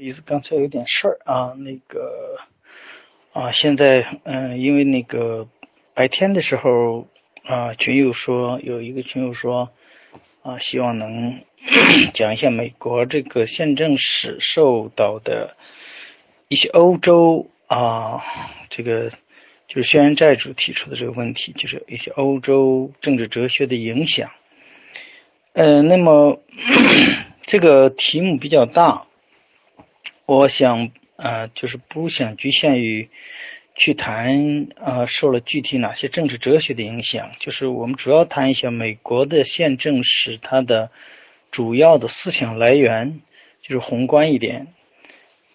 意思刚才有点事儿啊，那个啊，现在嗯，因为那个白天的时候啊，群友说有一个群友说啊，希望能 讲一下美国这个宪政史受到的一些欧洲啊，这个就是轩辕寨主提出的这个问题，就是一些欧洲政治哲学的影响。嗯，那么 这个题目比较大。我想，呃，就是不想局限于去谈，呃，受了具体哪些政治哲学的影响。就是我们主要谈一下美国的宪政史，它的主要的思想来源，就是宏观一点。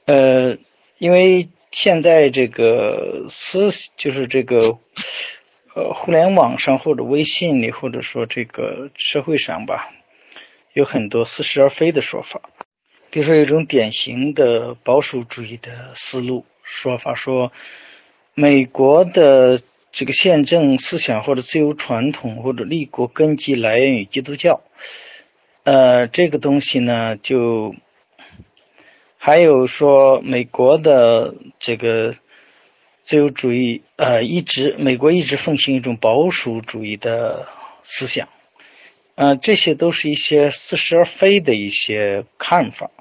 呃，因为现在这个思，就是这个，呃，互联网上或者微信里，或者说这个社会上吧，有很多似是而非的说法。比如说，一种典型的保守主义的思路说法，说美国的这个宪政思想或者自由传统或者立国根基来源于基督教。呃，这个东西呢，就还有说美国的这个自由主义，呃，一直美国一直奉行一种保守主义的思想。呃，这些都是一些似是而非的一些看法。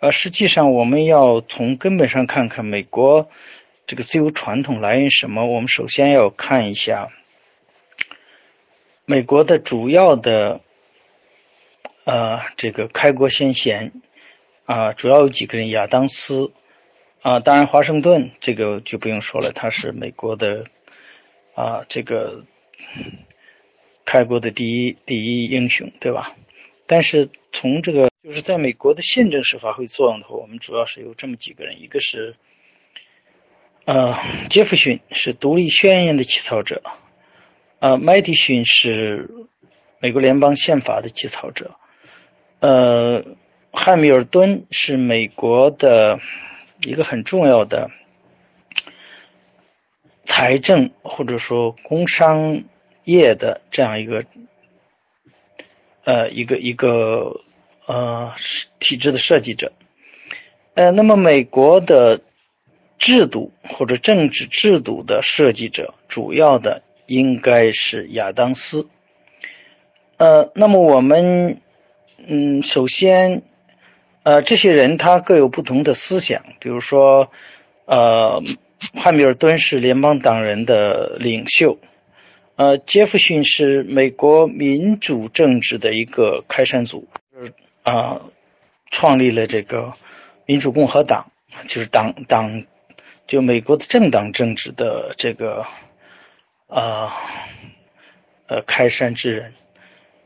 呃，实际上我们要从根本上看看美国这个自由传统来源什么。我们首先要看一下美国的主要的呃这个开国先贤啊，主要有几个人：亚当斯啊，当然华盛顿这个就不用说了，他是美国的啊这个开国的第一第一英雄，对吧？但是从这个就是在美国的宪政史发挥作用的话，我们主要是有这么几个人，一个是呃杰弗逊是独立宣言的起草者，呃麦迪逊是美国联邦宪法的起草者，呃汉密尔顿是美国的一个很重要的财政或者说工商业的这样一个。呃，一个一个呃体制的设计者，呃，那么美国的制度或者政治制度的设计者，主要的应该是亚当斯。呃，那么我们嗯，首先呃，这些人他各有不同的思想，比如说呃，汉密尔顿是联邦党人的领袖。呃，杰弗逊是美国民主政治的一个开山祖，啊，创立了这个民主共和党，就是党党，就美国的政党政治的这个啊呃开山之人。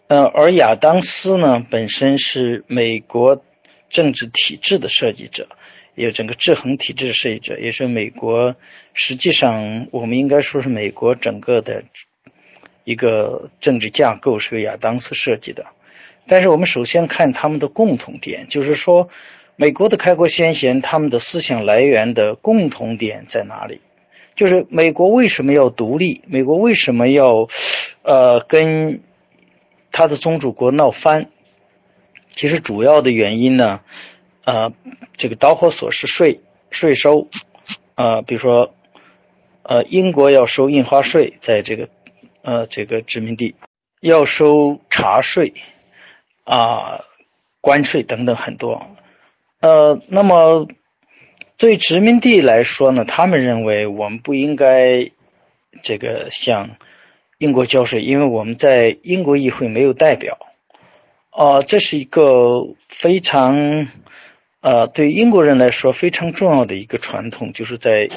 呃，而亚当斯呢，本身是美国政治体制的设计者，也整个制衡体制的设计者，也是美国实际上我们应该说是美国整个的。一个政治架构是由亚当斯设计的，但是我们首先看他们的共同点，就是说美国的开国先贤他们的思想来源的共同点在哪里？就是美国为什么要独立？美国为什么要呃跟他的宗主国闹翻？其实主要的原因呢，呃，这个导火索是税税收，呃，比如说呃英国要收印花税，在这个。呃，这个殖民地要收茶税啊、关税等等很多。呃，那么对殖民地来说呢，他们认为我们不应该这个向英国交税，因为我们在英国议会没有代表。啊，这是一个非常呃对英国人来说非常重要的一个传统，就是在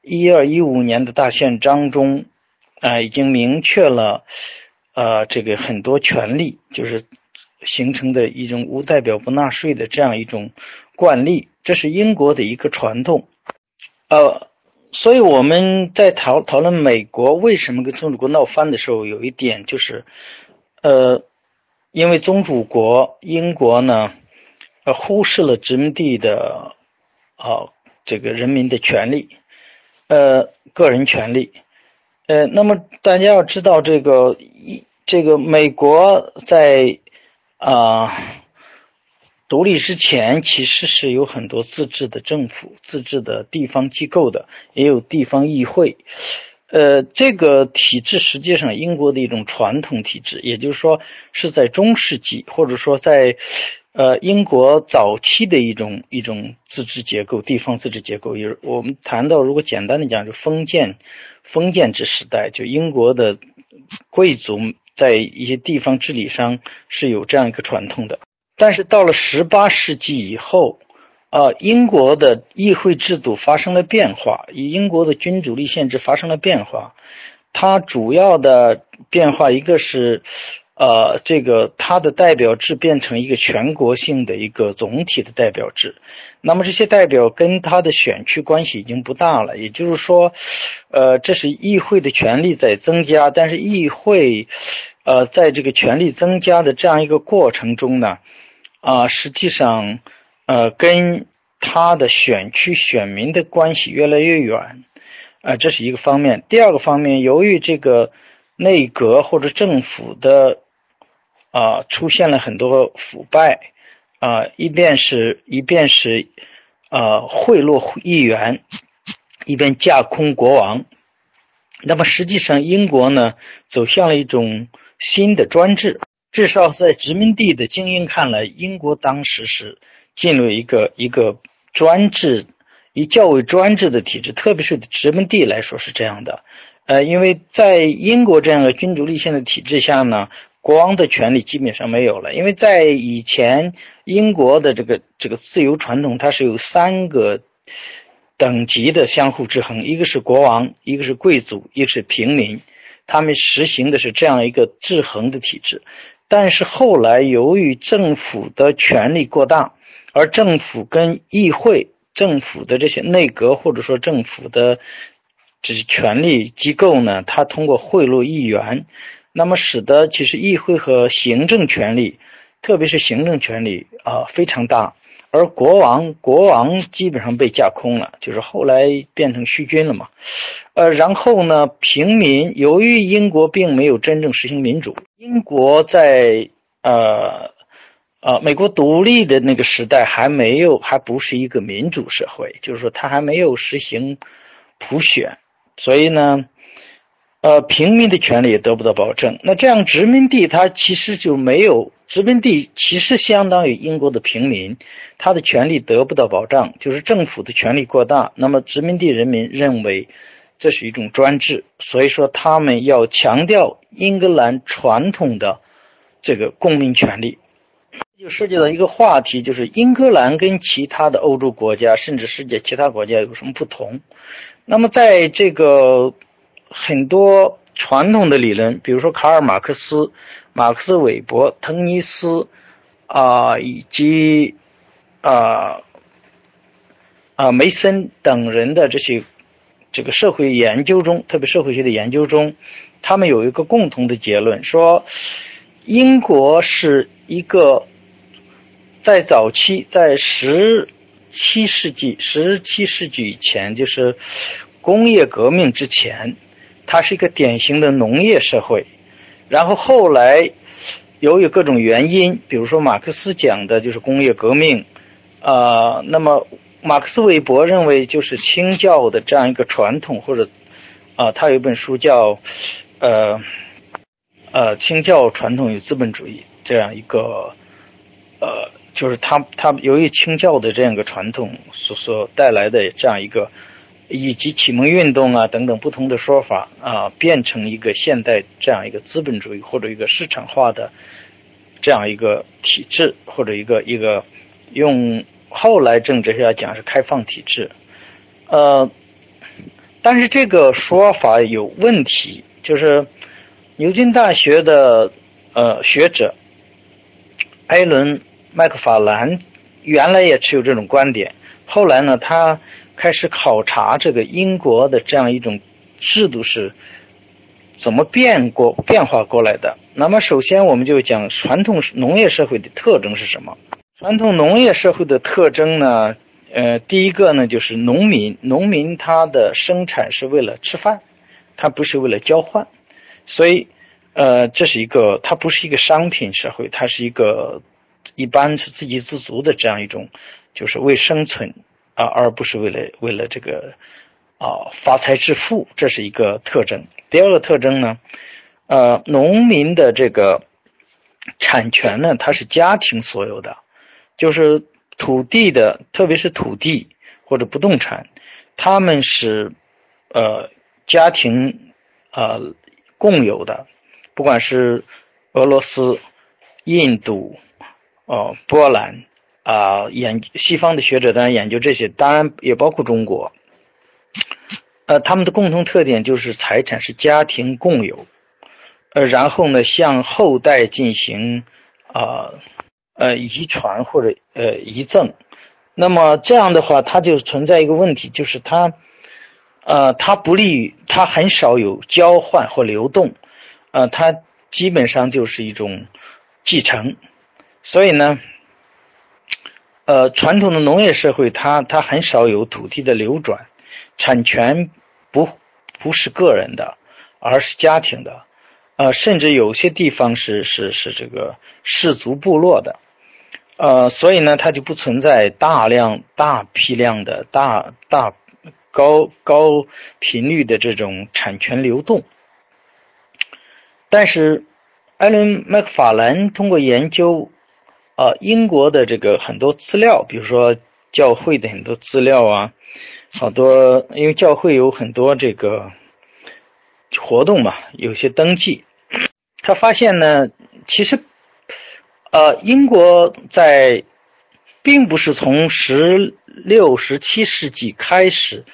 一二一五年的大宪章中。啊，已经明确了，呃，这个很多权利就是形成的一种无代表不纳税的这样一种惯例，这是英国的一个传统。呃，所以我们在讨讨论美国为什么跟宗主国闹翻的时候，有一点就是，呃，因为宗主国英国呢，呃，忽视了殖民地的啊这个人民的权利，呃，个人权利。呃，那么大家要知道，这个一这个美国在啊独立之前，其实是有很多自治的政府、自治的地方机构的，也有地方议会。呃，这个体制实际上英国的一种传统体制，也就是说是在中世纪或者说在呃英国早期的一种一种自治结构、地方自治结构。有我们谈到，如果简单的讲，就封建封建制时代，就英国的贵族在一些地方治理上是有这样一个传统的。但是到了十八世纪以后。啊，英国的议会制度发生了变化，以英国的君主立宪制发生了变化。它主要的变化一个是，呃，这个它的代表制变成一个全国性的一个总体的代表制。那么这些代表跟他的选区关系已经不大了，也就是说，呃，这是议会的权力在增加，但是议会，呃，在这个权力增加的这样一个过程中呢，啊，实际上。呃，跟他的选区选民的关系越来越远，啊，这是一个方面。第二个方面，由于这个内阁或者政府的啊出现了很多腐败，啊，一边是一边是啊贿赂议员，一边架空国王。那么实际上，英国呢走向了一种新的专制，至少在殖民地的精英看来，英国当时是。进入一个一个专制，以较为专制的体制，特别是殖民地来说是这样的。呃，因为在英国这样的君主立宪的体制下呢，国王的权利基本上没有了。因为在以前英国的这个这个自由传统，它是有三个等级的相互制衡，一个是国王，一个是贵族，一个是平民，他们实行的是这样一个制衡的体制。但是后来由于政府的权力过大，而政府跟议会、政府的这些内阁或者说政府的这些权力机构呢，它通过贿赂议员，那么使得其实议会和行政权力，特别是行政权力啊非常大，而国王国王基本上被架空了，就是后来变成虚君了嘛。呃，然后呢，平民由于英国并没有真正实行民主，英国在呃。呃，美国独立的那个时代还没有，还不是一个民主社会，就是说它还没有实行普选，所以呢，呃，平民的权利也得不到保证。那这样殖民地它其实就没有，殖民地其实相当于英国的平民，他的权利得不到保障，就是政府的权力过大。那么殖民地人民认为这是一种专制，所以说他们要强调英格兰传统的这个公民权利。就涉及到一个话题，就是英格兰跟其他的欧洲国家，甚至世界其他国家有什么不同？那么，在这个很多传统的理论，比如说卡尔马克思、马克思韦伯、滕尼斯啊，以及啊啊梅森等人的这些这个社会研究中，特别社会学的研究中，他们有一个共同的结论，说英国是一个。在早期，在十七世纪、十七世纪以前，就是工业革命之前，它是一个典型的农业社会。然后后来，由于各种原因，比如说马克思讲的就是工业革命，啊，那么马克思韦伯认为就是清教的这样一个传统，或者啊，他有一本书叫呃呃清教传统与资本主义这样一个呃。就是他，他由于清教的这样一个传统所所带来的这样一个，以及启蒙运动啊等等不同的说法啊，变成一个现代这样一个资本主义或者一个市场化的这样一个体制，或者一个一个用后来政治学讲是开放体制，呃，但是这个说法有问题，就是牛津大学的呃学者艾伦。麦克法兰原来也持有这种观点，后来呢，他开始考察这个英国的这样一种制度是怎么变过、变化过来的。那么，首先我们就讲传统农业社会的特征是什么？传统农业社会的特征呢？呃，第一个呢，就是农民，农民他的生产是为了吃饭，他不是为了交换，所以，呃，这是一个，它不是一个商品社会，它是一个。一般是自给自足的这样一种，就是为生存啊，而不是为了为了这个啊发财致富，这是一个特征。第二个特征呢，呃，农民的这个产权呢，它是家庭所有的，就是土地的，特别是土地或者不动产，他们是呃家庭呃共有的，不管是俄罗斯。印度、哦，波兰啊，研西方的学者当然研究这些，当然也包括中国。呃，他们的共同特点就是财产是家庭共有，呃，然后呢，向后代进行啊呃遗传或者呃遗赠。那么这样的话，它就存在一个问题，就是它呃它不利于它很少有交换或流动，呃，它基本上就是一种。继承，所以呢，呃，传统的农业社会，它它很少有土地的流转，产权不不是个人的，而是家庭的，呃，甚至有些地方是是是这个氏族部落的，呃，所以呢，它就不存在大量大批量的大大高高频率的这种产权流动，但是。艾伦·麦克法兰通过研究，啊，英国的这个很多资料，比如说教会的很多资料啊，好多，因为教会有很多这个活动嘛，有些登记，他发现呢，其实，呃，英国在并不是从十六、十七世纪开始，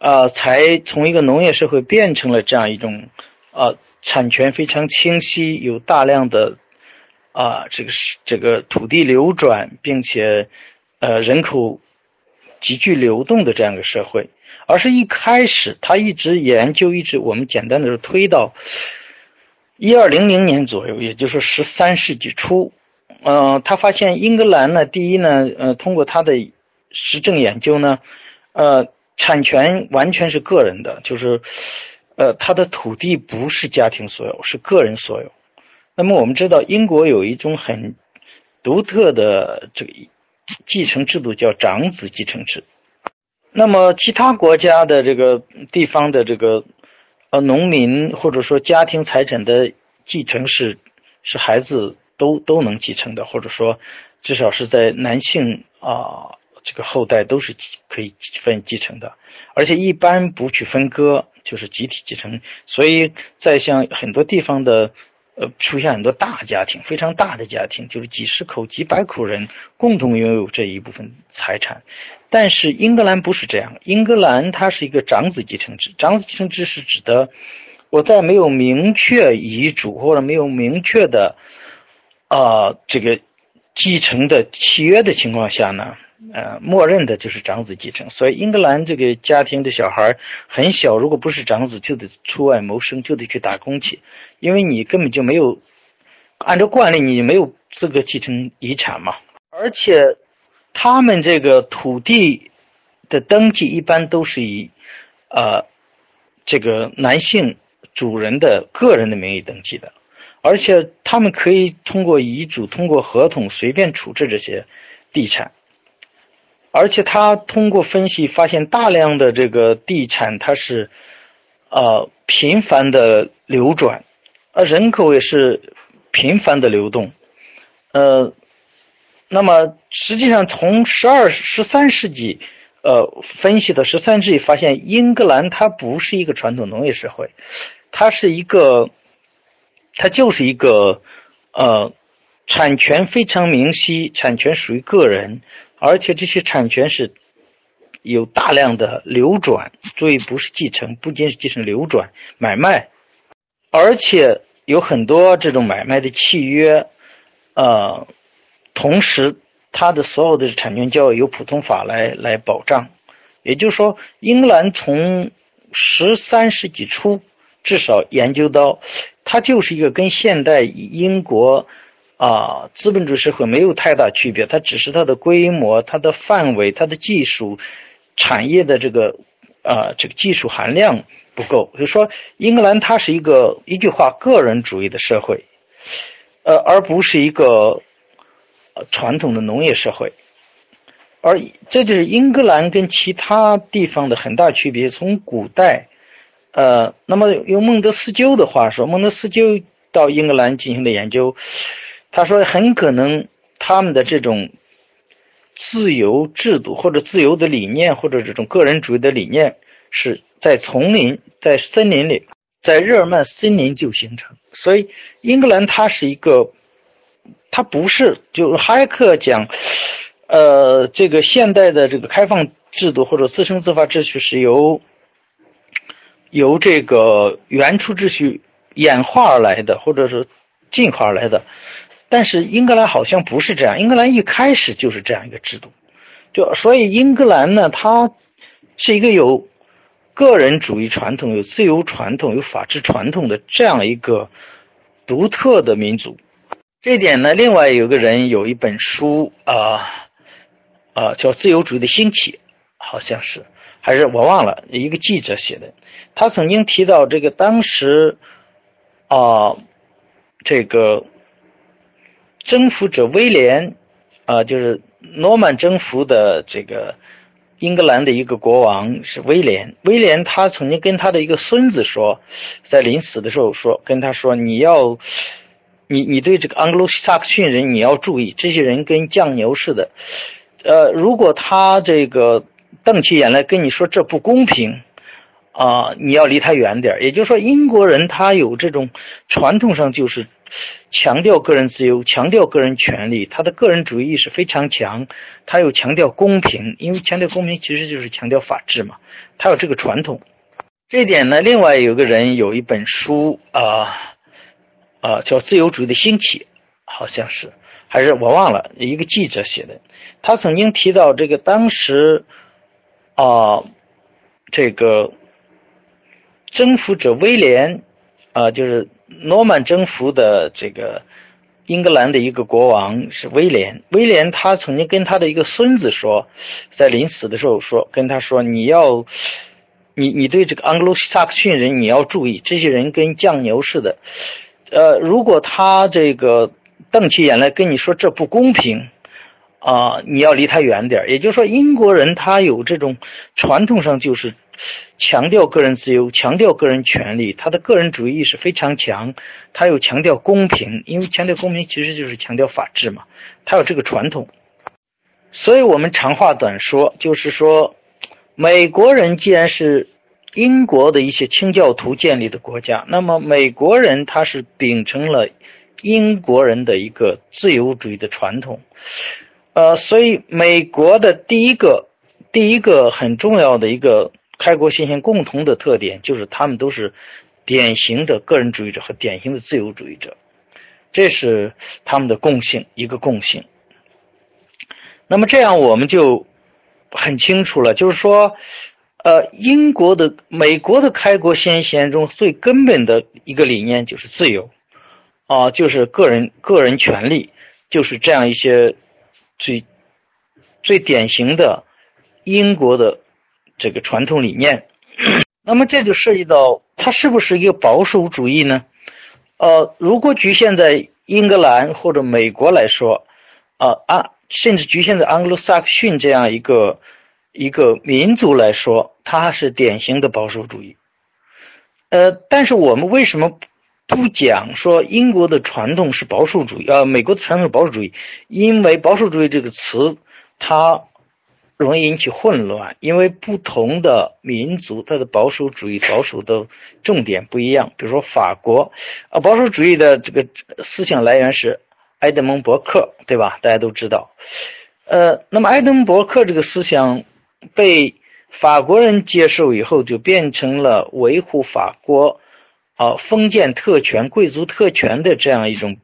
呃，才从一个农业社会变成了这样一种，呃。产权非常清晰，有大量的啊，这个是这个土地流转，并且呃人口急剧流动的这样一个社会，而是一开始他一直研究，一直我们简单的说推到一二零零年左右，也就是十三世纪初，嗯，他发现英格兰呢，第一呢，呃，通过他的实证研究呢，呃，产权完全是个人的，就是。呃，他的土地不是家庭所有，是个人所有。那么我们知道，英国有一种很独特的这个继承制度，叫长子继承制。那么其他国家的这个地方的这个呃农民或者说家庭财产的继承是是孩子都都能继承的，或者说至少是在男性啊这个后代都是可以分继承的，而且一般不去分割。就是集体继承，所以在像很多地方的，呃，出现很多大家庭，非常大的家庭，就是几十口、几百口人共同拥有这一部分财产。但是英格兰不是这样，英格兰它是一个长子继承制。长子继承制是指的，我在没有明确遗嘱或者没有明确的，啊，这个继承的契约的情况下呢。呃，默认的就是长子继承，所以英格兰这个家庭的小孩很小，如果不是长子，就得出外谋生，就得去打工去，因为你根本就没有按照惯例，你没有资格继承遗产嘛。而且他们这个土地的登记一般都是以呃这个男性主人的个人的名义登记的，而且他们可以通过遗嘱、通过合同随便处置这些地产。而且他通过分析发现，大量的这个地产它是，呃，频繁的流转，呃，人口也是频繁的流动，呃，那么实际上从十二十三世纪，呃，分析的十三世纪发现，英格兰它不是一个传统农业社会，它是一个，它就是一个，呃，产权非常明晰，产权属于个人。而且这些产权是有大量的流转，所以不是继承，不仅是继承流转买卖，而且有很多这种买卖的契约，呃，同时它的所有的产权交易由普通法来来保障。也就是说，英格兰从十三世纪初至少研究到，它就是一个跟现代英国。啊，资本主义社会没有太大区别，它只是它的规模、它的范围、它的技术产业的这个啊，这个技术含量不够。就说英格兰它是一个一句话个人主义的社会，呃，而不是一个传统的农业社会，而这就是英格兰跟其他地方的很大区别。从古代，呃，那么用孟德斯鸠的话说，孟德斯鸠到英格兰进行的研究，他说很可能他们的这种自由制度或者自由的理念或者这种个人主义的理念是在丛林、在森林里。在日耳曼森林就形成，所以英格兰它是一个，它不是就哈耶克讲，呃，这个现代的这个开放制度或者自生自发秩序是由由这个原初秩序演化而来的，或者是进化而来的，但是英格兰好像不是这样，英格兰一开始就是这样一个制度，就所以英格兰呢，它是一个有。个人主义传统有自由传统有法治传统的这样一个独特的民族，这一点呢，另外有个人有一本书啊啊叫《自由主义的兴起》，好像是。还是我忘了一个记者写的，他曾经提到这个当时啊这个征服者威廉啊就是诺曼征服的这个。英格兰的一个国王是威廉，威廉他曾经跟他的一个孙子说，在临死的时候说，跟他说你要，你你对这个盎格鲁撒克逊人你要注意，这些人跟犟牛似的，呃，如果他这个瞪起眼来跟你说这不公平。啊，你要离他远点也就是说，英国人他有这种传统上就是强调个人自由、强调个人权利，他的个人主义意识非常强。他又强调公平，因为强调公平其实就是强调法治嘛。他有这个传统。这一点呢，另外有个人有一本书啊啊叫《自由主义的兴起》，好像是还是我忘了一个记者写的。他曾经提到这个当时啊这个。征服者威廉，啊，就是诺曼征服的这个英格兰的一个国王是威廉。威廉他曾经跟他的一个孙子说，在临死的时候说，跟他说你要，你你对这个盎格鲁撒克逊人你要注意，这些人跟犟牛似的，呃，如果他这个瞪起眼来跟你说这不公平。啊，你要离他远点也就是说，英国人他有这种传统上就是强调个人自由、强调个人权利，他的个人主义意识非常强。他又强调公平，因为强调公平其实就是强调法治嘛。他有这个传统，所以我们长话短说，就是说，美国人既然是英国的一些清教徒建立的国家，那么美国人他是秉承了英国人的一个自由主义的传统。呃，所以美国的第一个、第一个很重要的一个开国先贤共同的特点，就是他们都是典型的个人主义者和典型的自由主义者，这是他们的共性，一个共性。那么这样我们就很清楚了，就是说，呃，英国的、美国的开国先贤中最根本的一个理念就是自由，啊，就是个人个人权利，就是这样一些。最最典型的英国的这个传统理念，那么这就涉及到它是不是一个保守主义呢？呃，如果局限在英格兰或者美国来说，啊啊，甚至局限在盎格鲁撒克逊这样一个一个民族来说，它是典型的保守主义。呃，但是我们为什么？不讲说英国的传统是保守主义，呃，美国的传统是保守主义，因为保守主义这个词它容易引起混乱，因为不同的民族它的保守主义保守的重点不一样。比如说法国，啊，保守主义的这个思想来源是埃德蒙·伯克，对吧？大家都知道。呃，那么埃德蒙·伯克这个思想被法国人接受以后，就变成了维护法国。啊，封建特权、贵族特权的这样一种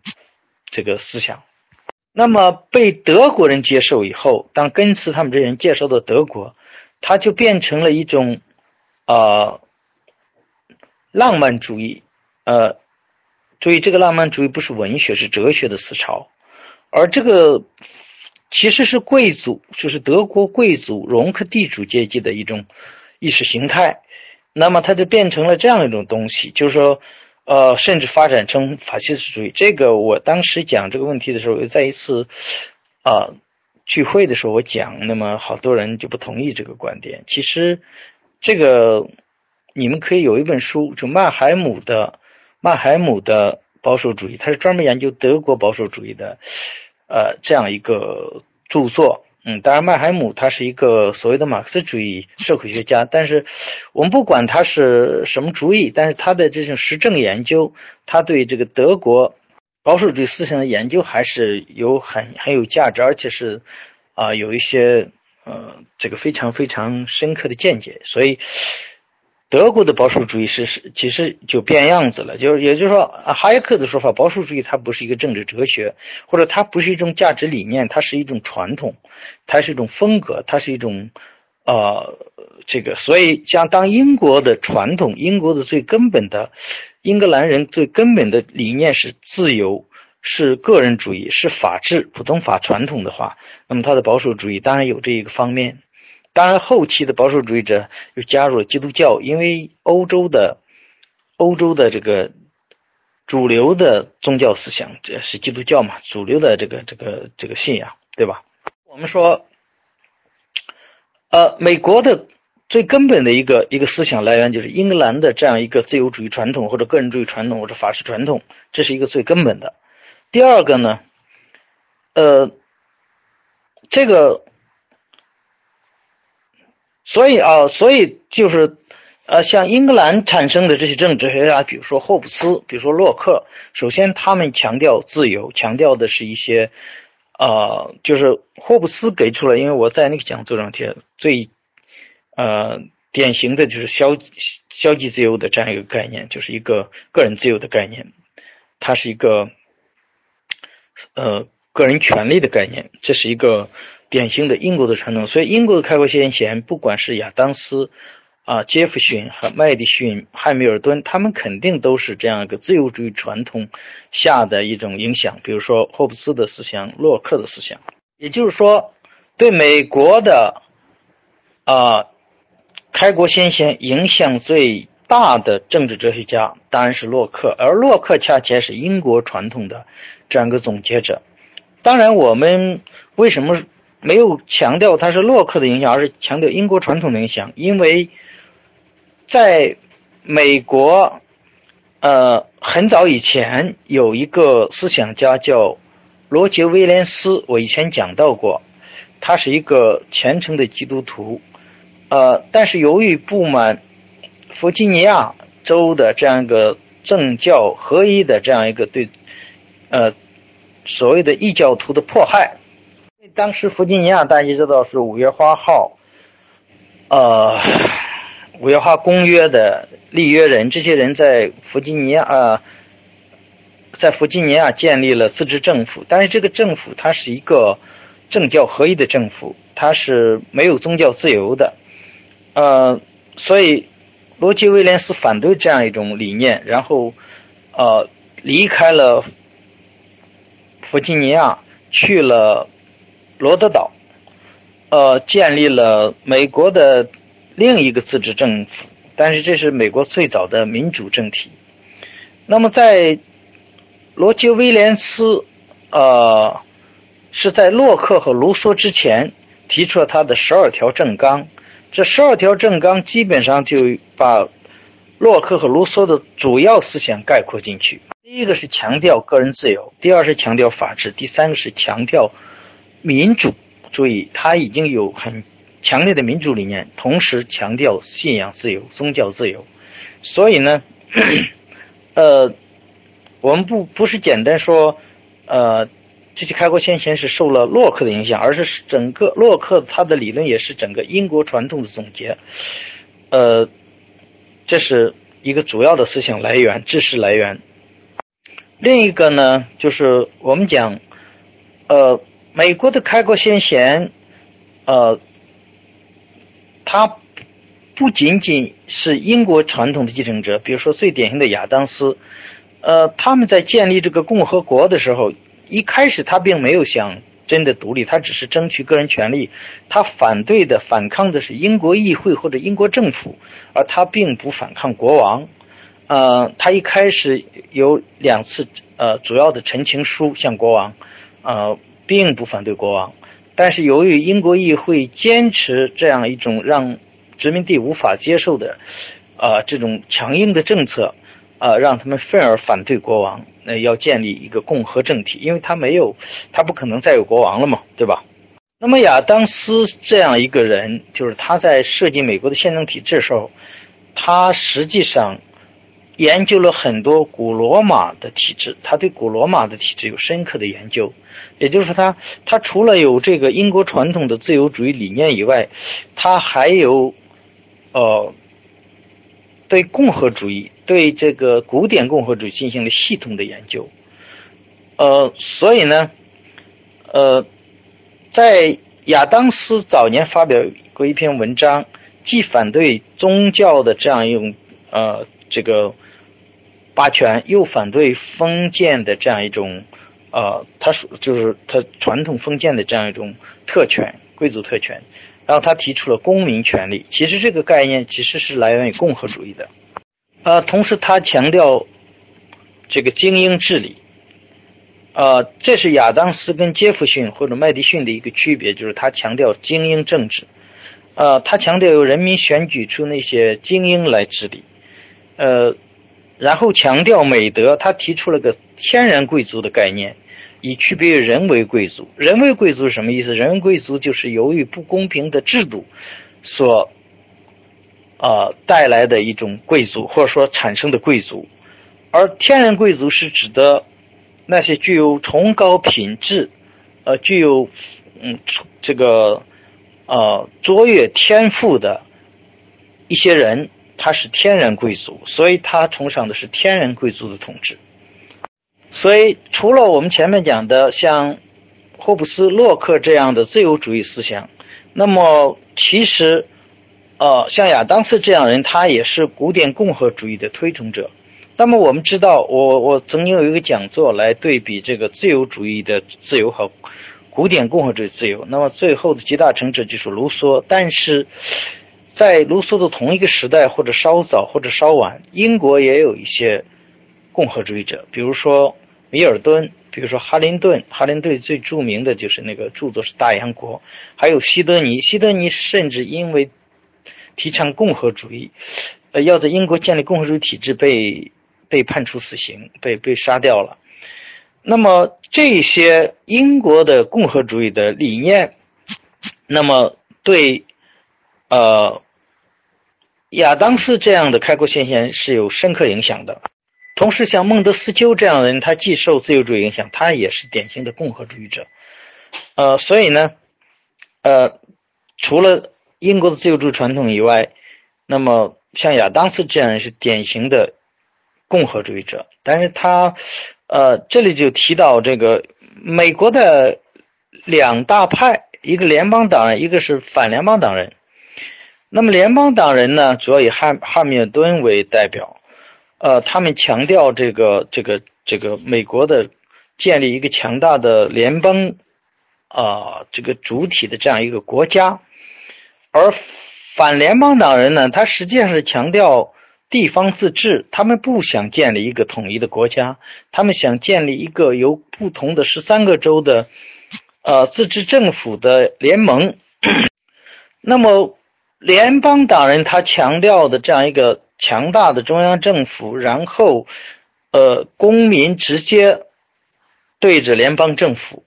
这个思想，那么被德国人接受以后，当根茨他们这些人介绍到德国，他就变成了一种啊浪漫主义。呃，注意，这个浪漫主义不是文学，是哲学的思潮，而这个其实是贵族，就是德国贵族、容克地主阶级的一种意识形态。那么它就变成了这样一种东西，就是说，呃，甚至发展成法西斯主义。这个我当时讲这个问题的时候，又再一次啊聚会的时候我讲，那么好多人就不同意这个观点。其实这个你们可以有一本书，就曼海姆的曼海姆的保守主义，他是专门研究德国保守主义的，呃，这样一个著作。嗯，当然，麦海姆他是一个所谓的马克思主义社会学家，但是我们不管他是什么主义，但是他的这种实证研究，他对这个德国保守主义思想的研究还是有很很有价值，而且是啊有一些呃这个非常非常深刻的见解，所以。德国的保守主义是是其实就变样子了，就是也就是说，哈耶克的说法，保守主义它不是一个政治哲学，或者它不是一种价值理念，它是一种传统，它是一种风格，它是一种呃这个，所以像当英国的传统，英国的最根本的英格兰人最根本的理念是自由，是个人主义，是法治、普通法传统的话，那么他的保守主义当然有这一个方面。当然，后期的保守主义者又加入了基督教，因为欧洲的欧洲的这个主流的宗教思想这是基督教嘛，主流的这个这个这个信仰，对吧？我们说，呃，美国的最根本的一个一个思想来源就是英格兰的这样一个自由主义传统，或者个人主义传统，或者法治传统，这是一个最根本的。第二个呢，呃，这个。所以啊，所以就是，呃，像英格兰产生的这些政治学家，比如说霍布斯，比如说洛克，首先他们强调自由，强调的是一些，呃，就是霍布斯给出了，因为我在那个讲座上提最，呃，典型的就是消消极自由的这样一个概念，就是一个个人自由的概念，它是一个，呃，个人权利的概念，这是一个。典型的英国的传统，所以英国的开国先贤，不管是亚当斯、啊杰弗逊和麦迪逊、汉密尔顿，他们肯定都是这样一个自由主义传统下的一种影响。比如说霍布斯的思想、洛克的思想，也就是说，对美国的啊开国先贤影响最大的政治哲学家当然是洛克，而洛克恰恰是英国传统的这样一个总结者。当然，我们为什么？没有强调他是洛克的影响，而是强调英国传统的影响。因为在美国，呃，很早以前有一个思想家叫罗杰·威廉斯，我以前讲到过，他是一个虔诚的基督徒，呃，但是由于不满弗吉尼亚州的这样一个政教合一的这样一个对，呃，所谓的异教徒的迫害。当时弗吉尼亚大家知道是五月花号，呃，五月花公约的立约人，这些人在弗吉尼亚啊，在弗吉尼亚建立了自治政府，但是这个政府它是一个政教合一的政府，它是没有宗教自由的，呃，所以罗杰威廉斯反对这样一种理念，然后呃离开了弗吉尼亚，去了。罗德岛，呃，建立了美国的另一个自治政府，但是这是美国最早的民主政体。那么，在罗杰·威廉斯，呃，是在洛克和卢梭之前提出了他的十二条政纲。这十二条政纲基本上就把洛克和卢梭的主要思想概括进去。第一个是强调个人自由，第二是强调法治，第三个是强调。民主注意，他已经有很强烈的民主理念，同时强调信仰自由、宗教自由。所以呢，呃，我们不不是简单说，呃，这些开国先贤是受了洛克的影响，而是整个洛克他的理论也是整个英国传统的总结。呃，这是一个主要的思想来源、知识来源。另一个呢，就是我们讲，呃。美国的开国先贤，呃，他不仅仅是英国传统的继承者，比如说最典型的亚当斯，呃，他们在建立这个共和国的时候，一开始他并没有想真的独立，他只是争取个人权利，他反对的、反抗的是英国议会或者英国政府，而他并不反抗国王。呃，他一开始有两次呃主要的陈情书向国王，呃。并不反对国王，但是由于英国议会坚持这样一种让殖民地无法接受的，啊，这种强硬的政策，啊，让他们愤而反对国王，那要建立一个共和政体，因为他没有，他不可能再有国王了嘛，对吧？那么亚当斯这样一个人，就是他在设计美国的宪政体制时候，他实际上。研究了很多古罗马的体制，他对古罗马的体制有深刻的研究。也就是说，他他除了有这个英国传统的自由主义理念以外，他还有呃对共和主义、对这个古典共和主义进行了系统的研究。呃，所以呢，呃，在亚当斯早年发表过一篇文章，既反对宗教的这样一种呃这个。霸权又反对封建的这样一种，呃，他说就是他传统封建的这样一种特权，贵族特权。然后他提出了公民权利，其实这个概念其实是来源于共和主义的。呃，同时他强调这个精英治理，呃，这是亚当斯跟杰弗逊或者麦迪逊的一个区别，就是他强调精英政治，呃，他强调由人民选举出那些精英来治理，呃。然后强调美德，他提出了个天然贵族的概念，以区别于人为贵族。人为贵族是什么意思？人为贵族就是由于不公平的制度所啊带来的一种贵族，或者说产生的贵族。而天然贵族是指的那些具有崇高品质、呃具有嗯这个呃卓越天赋的一些人。他是天然贵族，所以他崇尚的是天然贵族的统治。所以，除了我们前面讲的像霍布斯、洛克这样的自由主义思想，那么其实，呃，像亚当斯这样人，他也是古典共和主义的推崇者。那么我们知道，我我曾经有一个讲座来对比这个自由主义的自由和古典共和主义自由。那么最后的集大成者就是卢梭，但是。在卢梭的同一个时代，或者稍早，或者稍晚，英国也有一些共和主义者，比如说米尔顿，比如说哈林顿。哈林顿最著名的就是那个著作是《大洋国》，还有西德尼。西德尼甚至因为提倡共和主义，呃，要在英国建立共和主义体制，被被判处死刑，被被杀掉了。那么这些英国的共和主义的理念，那么对呃。亚当斯这样的开国先贤是有深刻影响的，同时像孟德斯鸠这样的人，他既受自由主义影响，他也是典型的共和主义者。呃，所以呢，呃，除了英国的自由主义传统以外，那么像亚当斯这样是典型的共和主义者。但是他，呃，这里就提到这个美国的两大派，一个联邦党人，一个是反联邦党人。那么联邦党人呢，主要以汉汉密尔顿为代表，呃，他们强调这个这个这个美国的建立一个强大的联邦啊这个主体的这样一个国家，而反联邦党人呢，他实际上是强调地方自治，他们不想建立一个统一的国家，他们想建立一个由不同的十三个州的呃自治政府的联盟，那么。联邦党人他强调的这样一个强大的中央政府，然后，呃，公民直接对着联邦政府，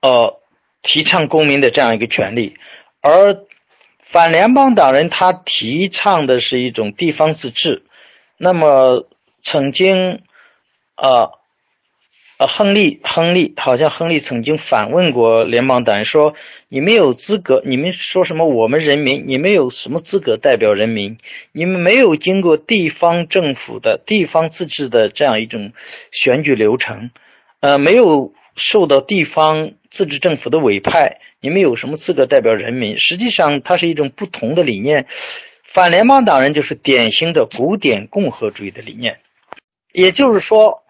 呃，提倡公民的这样一个权利，而反联邦党人他提倡的是一种地方自治。那么曾经，呃。呃，亨利，亨利好像亨利曾经反问过联邦党人说：“你们有资格？你们说什么？我们人民，你们有什么资格代表人民？你们没有经过地方政府的地方自治的这样一种选举流程，呃，没有受到地方自治政府的委派，你们有什么资格代表人民？实际上，它是一种不同的理念。反联邦党人就是典型的古典共和主义的理念，也就是说。”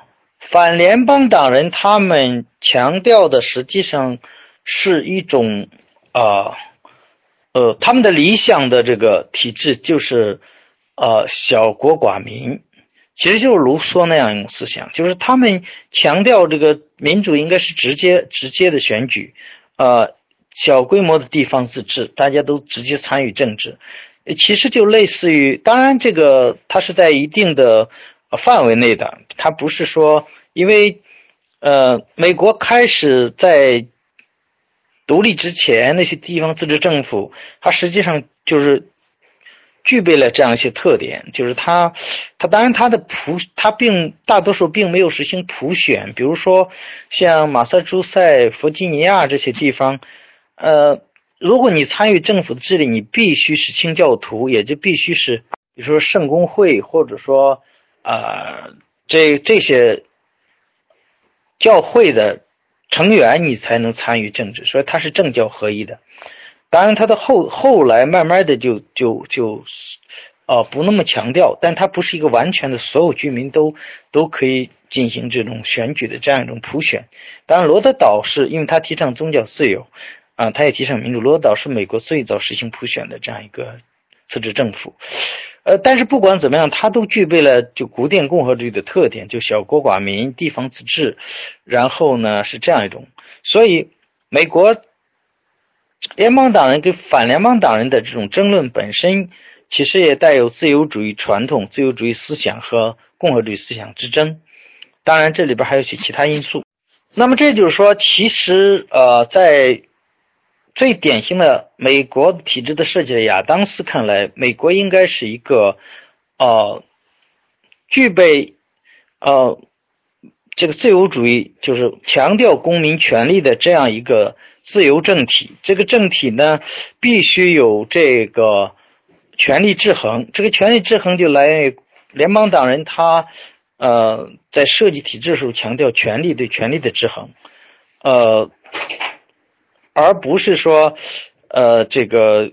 反联邦党人他们强调的实际上是一种啊呃他们的理想的这个体制就是呃小国寡民，其实就是卢梭那样一种思想，就是他们强调这个民主应该是直接直接的选举，呃，小规模的地方自治，大家都直接参与政治。其实就类似于，当然这个它是在一定的范围内的，它不是说因为呃美国开始在独立之前那些地方自治政府，它实际上就是。具备了这样一些特点，就是它，它当然它的普，它并大多数并没有实行普选，比如说像马萨诸塞、弗吉尼亚这些地方，呃，如果你参与政府的治理，你必须是清教徒，也就必须是，比如说圣公会，或者说啊，这这些教会的成员，你才能参与政治，所以它是政教合一的。当然，他的后后来慢慢的就就就，呃，不那么强调，但它不是一个完全的，所有居民都都可以进行这种选举的这样一种普选。当然，罗德岛是因为他提倡宗教自由，啊，他也提倡民主。罗德岛是美国最早实行普选的这样一个自治政府，呃，但是不管怎么样，它都具备了就古典共和主义的特点，就小国寡民、地方自治，然后呢是这样一种，所以美国。联邦党人跟反联邦党人的这种争论本身，其实也带有自由主义传统、自由主义思想和共和主义思想之争。当然，这里边还有些其他因素。那么，这就是说，其实呃，在最典型的美国体制的设计的亚当斯看来，美国应该是一个呃具备呃这个自由主义，就是强调公民权利的这样一个。自由政体，这个政体呢，必须有这个权力制衡。这个权力制衡就来源于联邦党人他呃在设计体制的时候强调权力对权力的制衡，呃，而不是说呃这个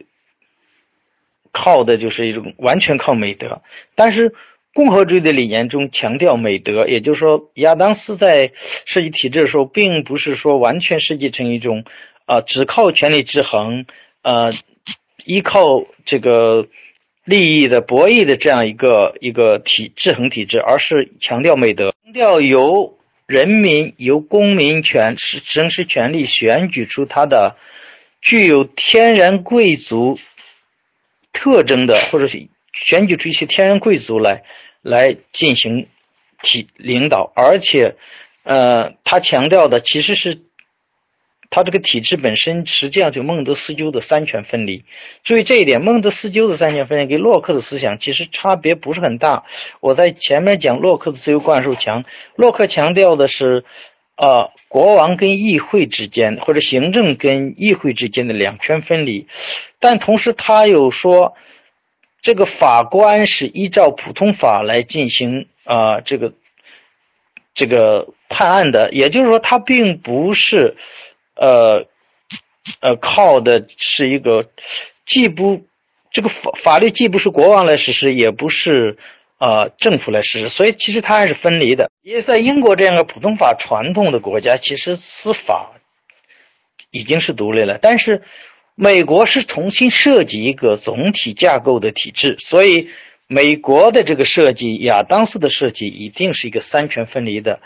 靠的就是一种完全靠美德。但是共和主义的理念中强调美德，也就是说，亚当斯在设计体制的时候，并不是说完全设计成一种啊只靠权力制衡，呃，依靠这个利益的博弈的这样一个一个体制衡体制，而是强调美德，强调由人民由公民权是行使权利选举出他的具有天然贵族特征的，或者是选举出一些天然贵族来。来进行体领导，而且，呃，他强调的其实是他这个体制本身，实际上就孟德斯鸠的三权分离。注意这一点，孟德斯鸠的三权分离跟洛克的思想其实差别不是很大。我在前面讲洛克的自由灌输强，洛克强调的是，呃，国王跟议会之间或者行政跟议会之间的两权分离，但同时他又说。这个法官是依照普通法来进行啊，这个这个判案的，也就是说，他并不是呃呃靠的是一个既不这个法法律既不是国王来实施，也不是啊政府来实施，所以其实它还是分离的。因为在英国这样的普通法传统的国家，其实司法已经是独立了，但是。美国是重新设计一个总体架构的体制，所以美国的这个设计，亚当斯的设计一定是一个三权分离的，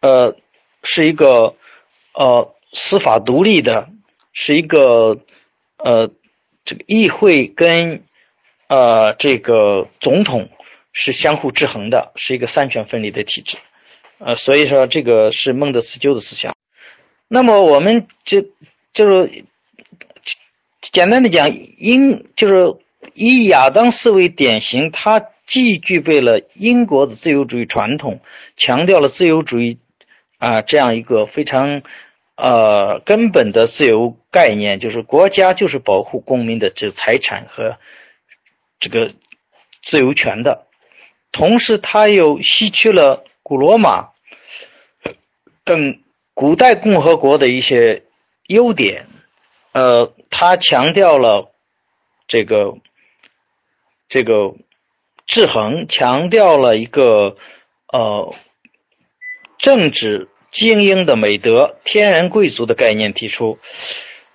呃，是一个呃司法独立的，是一个呃这个议会跟呃这个总统是相互制衡的，是一个三权分离的体制，呃，所以说这个是孟德斯鸠的思想。那么我们就就是。简单的讲，英就是以亚当斯为典型，他既具备了英国的自由主义传统，强调了自由主义啊这样一个非常呃根本的自由概念，就是国家就是保护公民的这财产和这个自由权的。同时，他又吸取了古罗马 等古代共和国的一些优点。呃，他强调了这个这个制衡，强调了一个呃政治精英的美德、天然贵族的概念提出。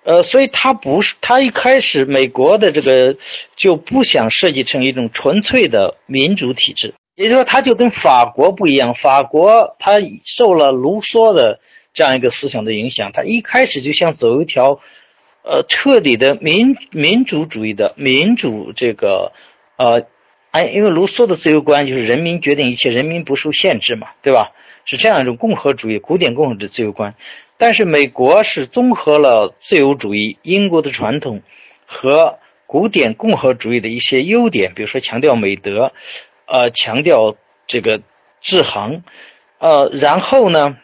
呃，所以他不是他一开始美国的这个就不想设计成一种纯粹的民主体制，也就是说，他就跟法国不一样。法国他受了卢梭的这样一个思想的影响，他一开始就想走一条呃彻底的民民主主义的民主这个呃，哎，因为卢梭的自由观就是人民决定一切，人民不受限制嘛，对吧？是这样一种共和主义，古典共和制自由观。但是美国是综合了自由主义、英国的传统和古典共和主义的一些优点，比如说强调美德。呃，强调这个制衡，呃，然后呢，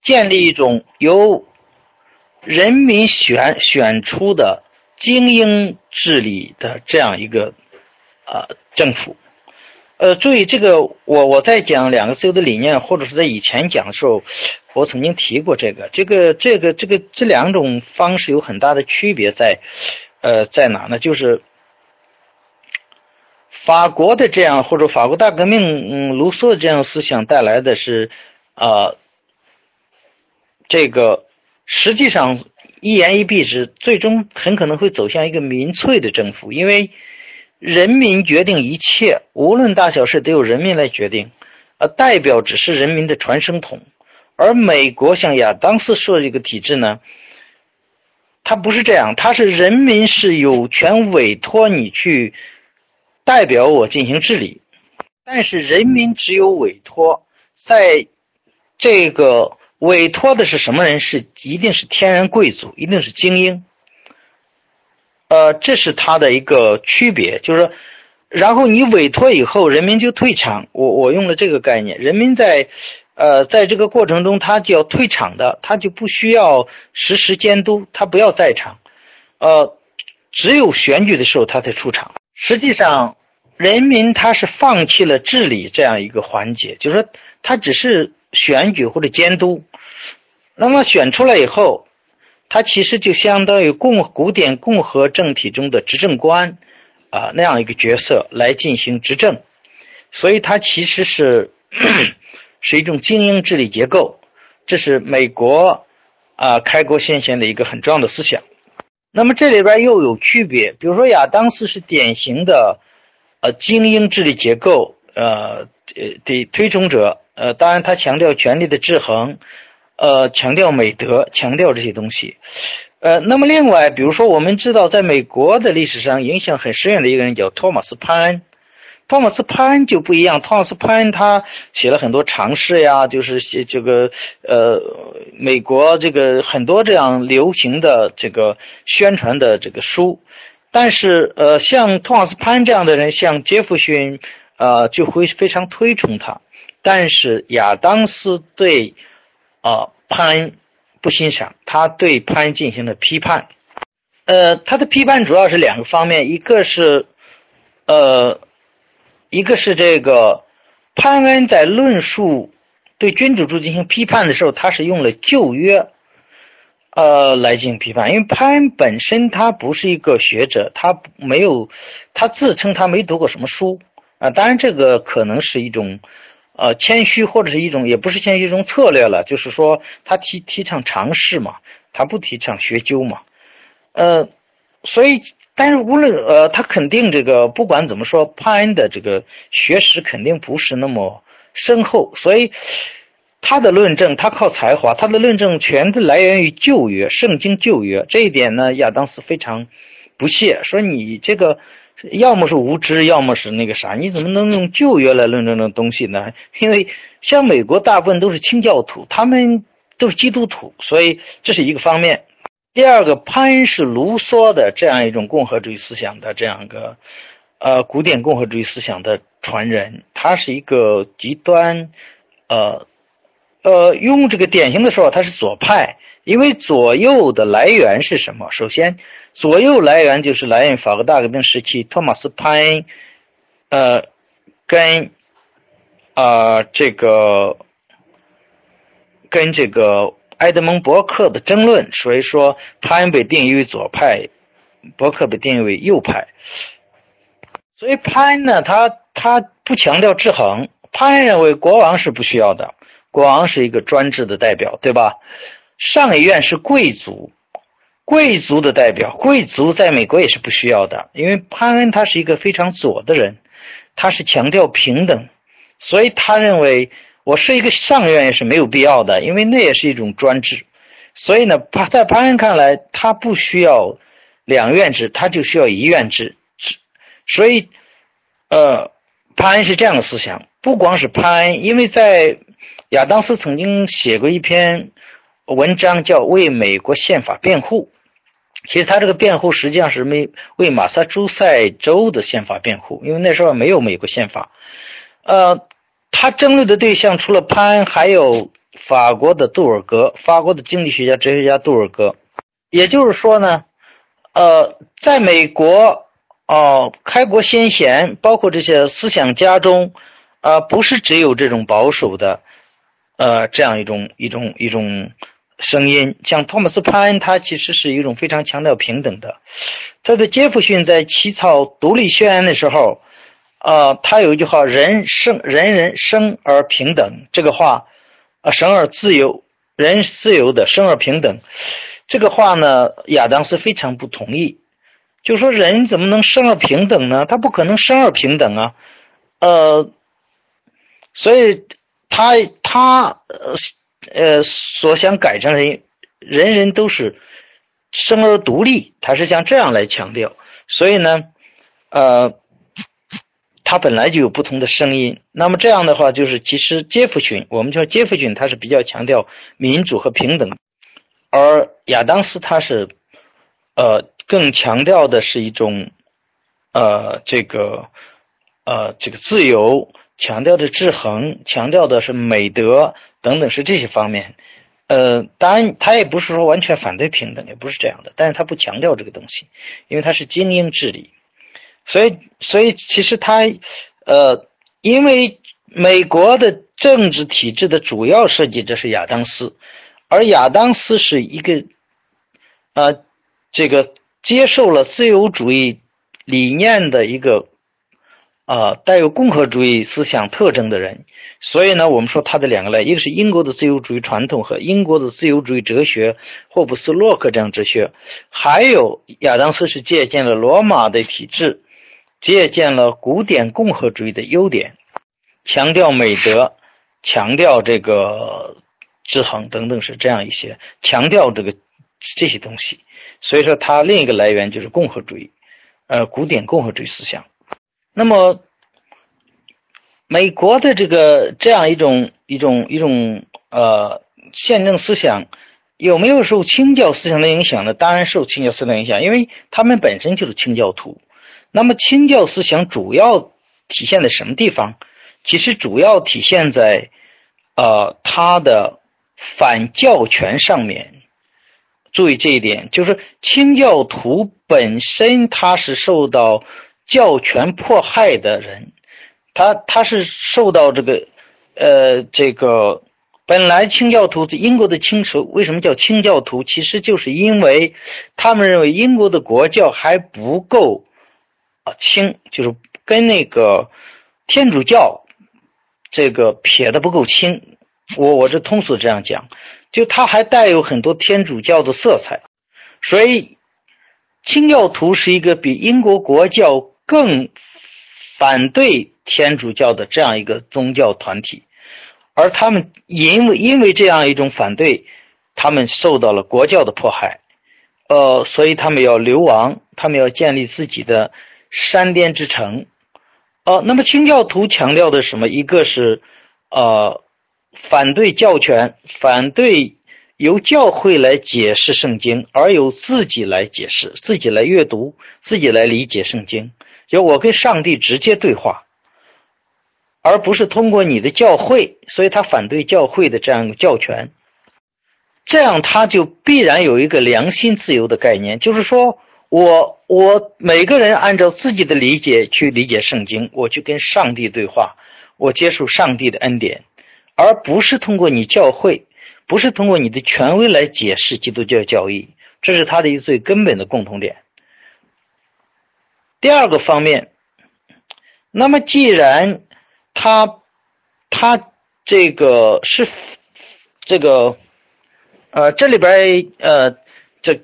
建立一种由人民选选出的精英治理的这样一个呃政府。呃，注意这个，我我在讲两个自由的理念，或者是在以前讲的时候，我曾经提过这个，这个这个这个这两种方式有很大的区别在，呃，在哪呢？就是。法国的这样或者法国大革命，嗯，卢梭的这样思想带来的是，呃，这个实际上一言一蔽之，最终很可能会走向一个民粹的政府，因为人民决定一切，无论大小事都由人民来决定，呃，代表只是人民的传声筒，而美国像亚当斯说的这个体制呢，它不是这样，它是人民是有权委托你去。代表我进行治理，但是人民只有委托，在这个委托的是什么人？是一定是天然贵族，一定是精英。呃，这是他的一个区别，就是说，然后你委托以后，人民就退场。我我用了这个概念，人民在呃在这个过程中，他就要退场的，他就不需要实时监督，他不要在场，呃，只有选举的时候他才出场。实际上。人民他是放弃了治理这样一个环节，就是说他只是选举或者监督。那么选出来以后，他其实就相当于共古典共和政体中的执政官啊那样一个角色来进行执政，所以它其实是是一种精英治理结构。这是美国啊开国先贤的一个很重要的思想。那么这里边又有区别，比如说亚当斯是典型的。呃，精英治理结构，呃，的推崇者，呃，当然他强调权力的制衡，呃，强调美德，强调这些东西，呃，那么另外，比如说我们知道，在美国的历史上影响很深远的一个人叫托马斯潘，托马斯潘就不一样，托马斯潘他写了很多尝试呀，就是写这个呃，美国这个很多这样流行的这个宣传的这个书。但是，呃，像托马斯潘这样的人，像杰弗逊，呃，就会非常推崇他。但是亚当斯对，啊，潘恩不欣赏，他对潘恩进行了批判。呃，他的批判主要是两个方面，一个是，呃，一个是这个潘恩在论述对君主制进行批判的时候，他是用了旧约。呃，来进行批判，因为潘恩本身他不是一个学者，他没有，他自称他没读过什么书啊。当然，这个可能是一种呃谦虚，或者是一种也不是谦虚一种策略了，就是说他提提倡尝试嘛，他不提倡学究嘛。呃，所以，但是无论呃，他肯定这个不管怎么说，潘恩的这个学识肯定不是那么深厚，所以。他的论证，他靠才华，他的论证全都来源于旧约，圣经旧约。这一点呢，亚当斯非常不屑，说你这个要么是无知，要么是那个啥，你怎么能用旧约来论证这东西呢？因为像美国大部分都是清教徒，他们都是基督徒，所以这是一个方面。第二个，潘是卢梭的这样一种共和主义思想的这样一个呃古典共和主义思想的传人，他是一个极端呃。呃，用这个典型的说法，他是左派，因为左右的来源是什么？首先，左右来源就是来源法国大革命时期，托马斯·潘恩，呃，跟啊这个跟这个埃德蒙·伯克的争论，所以说潘恩被定义为左派，伯克被定义为右派。所以潘恩呢，他他不强调制衡，潘恩认为国王是不需要的。国王是一个专制的代表，对吧？上议院是贵族，贵族的代表，贵族在美国也是不需要的，因为潘恩他是一个非常左的人，他是强调平等，所以他认为我是一个上院也是没有必要的，因为那也是一种专制。所以呢，潘在潘恩看来，他不需要两院制，他就需要一院制。所以，呃，潘恩是这样的思想。不光是潘恩，因为在亚当斯曾经写过一篇文章，叫《为美国宪法辩护》。其实他这个辩护实际上是没为马萨诸塞州的宪法辩护，因为那时候没有美国宪法。呃，他争论的对象除了潘，还有法国的杜尔格，法国的经济学家、哲学家杜尔格。也就是说呢，呃，在美国，哦，开国先贤，包括这些思想家中。啊，不是只有这种保守的，呃，这样一种一种一种声音。像托马斯·潘恩，他其实是一种非常强调平等的。他的杰弗逊在起草《独立宣言》的时候，啊，他有一句话：“人生，人人生而平等。”这个话，啊，生而自由，人自由的，生而平等。这个话呢，亚当斯非常不同意，就说人怎么能生而平等呢？他不可能生而平等啊，呃。所以，他他呃呃所想改成人人人都是生而独立，他是像这样来强调。所以呢，呃，他本来就有不同的声音。那么这样的话，就是其实杰弗逊，我们叫杰弗逊，他是比较强调民主和平等，而亚当斯他是呃更强调的是一种呃这个呃这个自由。强调的制衡，强调的是美德等等，是这些方面。呃，当然他也不是说完全反对平等，也不是这样的，但是他不强调这个东西，因为他是精英治理，所以，所以其实他，呃，因为美国的政治体制的主要设计者是亚当斯，而亚当斯是一个，呃，这个接受了自由主义理念的一个。啊，带有共和主义思想特征的人，所以呢，我们说他的两个类，一个是英国的自由主义传统和英国的自由主义哲学，霍布斯、洛克这样哲学，还有亚当斯是借鉴了罗马的体制，借鉴了古典共和主义的优点，强调美德，强调这个制衡等等是这样一些，强调这个这些东西，所以说它另一个来源就是共和主义，呃，古典共和主义思想。那么，美国的这个这样一种一种一种呃宪政思想有没有受清教思想的影响呢？当然受清教思想影响，因为他们本身就是清教徒。那么清教思想主要体现在什么地方？其实主要体现在呃他的反教权上面。注意这一点，就是清教徒本身他是受到。教权迫害的人，他他是受到这个，呃，这个本来清教徒，英国的清除为什么叫清教徒？其实就是因为他们认为英国的国教还不够啊清，就是跟那个天主教这个撇的不够清。我我这通俗这样讲，就他还带有很多天主教的色彩，所以清教徒是一个比英国国教。更反对天主教的这样一个宗教团体，而他们因为因为这样一种反对，他们受到了国教的迫害，呃，所以他们要流亡，他们要建立自己的山巅之城，呃，那么清教徒强调的什么？一个是呃反对教权，反对。由教会来解释圣经，而由自己来解释，自己来阅读，自己来理解圣经。就我跟上帝直接对话，而不是通过你的教会。所以他反对教会的这样一个教权。这样他就必然有一个良心自由的概念，就是说我我每个人按照自己的理解去理解圣经，我去跟上帝对话，我接受上帝的恩典，而不是通过你教会。不是通过你的权威来解释基督教教义，这是他的一最根本的共同点。第二个方面，那么既然他他这个是这个呃这里边呃这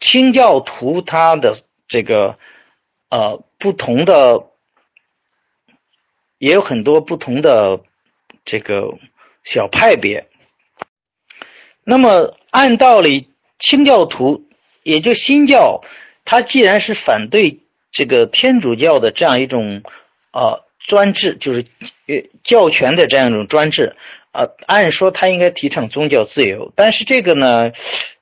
清教徒他的这个呃不同的，也有很多不同的这个小派别。那么按道理，清教徒也就新教，他既然是反对这个天主教的这样一种呃专制，就是呃教权的这样一种专制。啊，按说他应该提倡宗教自由，但是这个呢，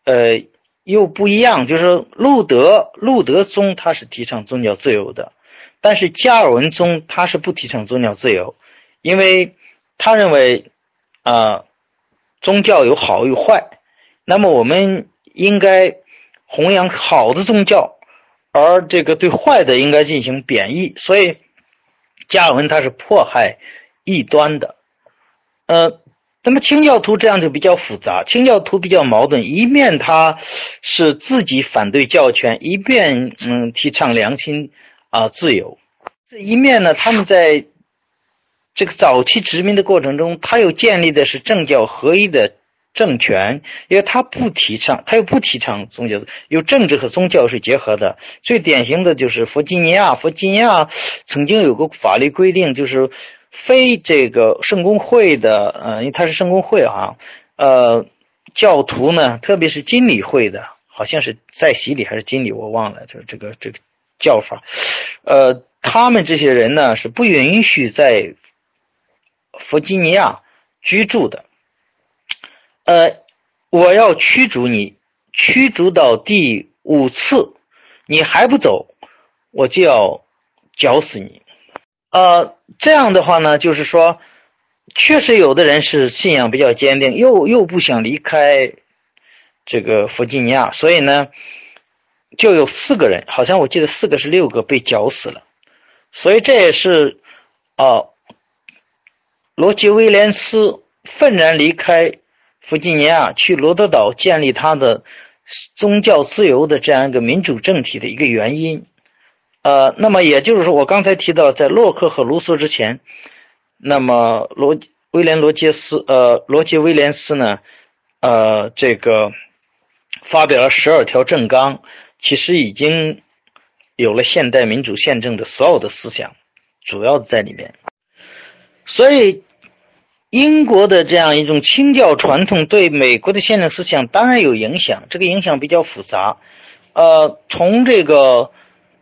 呃，又不一样。就是路德，路德宗他是提倡宗教自由的，但是加尔文宗他是不提倡宗教自由，因为他认为啊，宗教有好有坏，那么我们应该弘扬好的宗教，而这个对坏的应该进行贬义。所以加尔文他是迫害异端的，呃。那么清教徒这样就比较复杂，清教徒比较矛盾，一面他是自己反对教权，一面嗯提倡良心啊自由，这一面呢，他们在这个早期殖民的过程中，他又建立的是政教合一的政权，因为他不提倡，他又不提倡宗教，有政治和宗教是结合的。最典型的就是弗吉尼亚，弗吉尼亚曾经有个法律规定，就是。非这个圣公会的，呃，因为他是圣公会啊，呃，教徒呢，特别是经理会的，好像是在洗礼还是经理，我忘了，就是这个这个叫法，呃，他们这些人呢是不允许在弗吉尼亚居住的，呃，我要驱逐你，驱逐到第五次，你还不走，我就要绞死你。呃，这样的话呢，就是说，确实有的人是信仰比较坚定，又又不想离开这个弗吉尼亚，所以呢，就有四个人，好像我记得四个是六个被绞死了，所以这也是啊，罗杰威廉斯愤然离开弗吉尼亚，去罗德岛建立他的宗教自由的这样一个民主政体的一个原因。呃，那么也就是说，我刚才提到，在洛克和卢梭之前，那么罗威廉罗杰斯，呃，罗杰威廉斯呢，呃，这个发表了十二条政纲，其实已经有了现代民主宪政的所有的思想，主要在里面。所以，英国的这样一种清教传统对美国的宪政思想当然有影响，这个影响比较复杂。呃，从这个。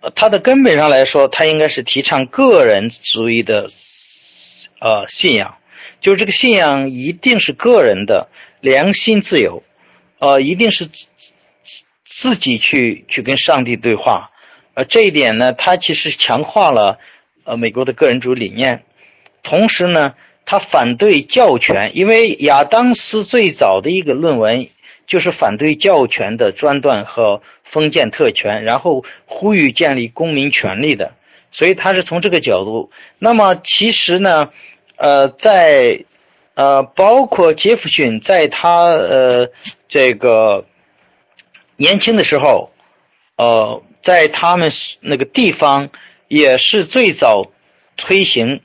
呃，它的根本上来说，它应该是提倡个人主义的，呃，信仰，就是这个信仰一定是个人的良心自由，呃，一定是自自己去去跟上帝对话，呃，这一点呢，它其实强化了呃美国的个人主义理念，同时呢，他反对教权，因为亚当斯最早的一个论文就是反对教权的专断和。封建特权，然后呼吁建立公民权利的，所以他是从这个角度。那么其实呢，呃，在呃，包括杰弗逊在他呃这个年轻的时候，呃，在他们那个地方也是最早推行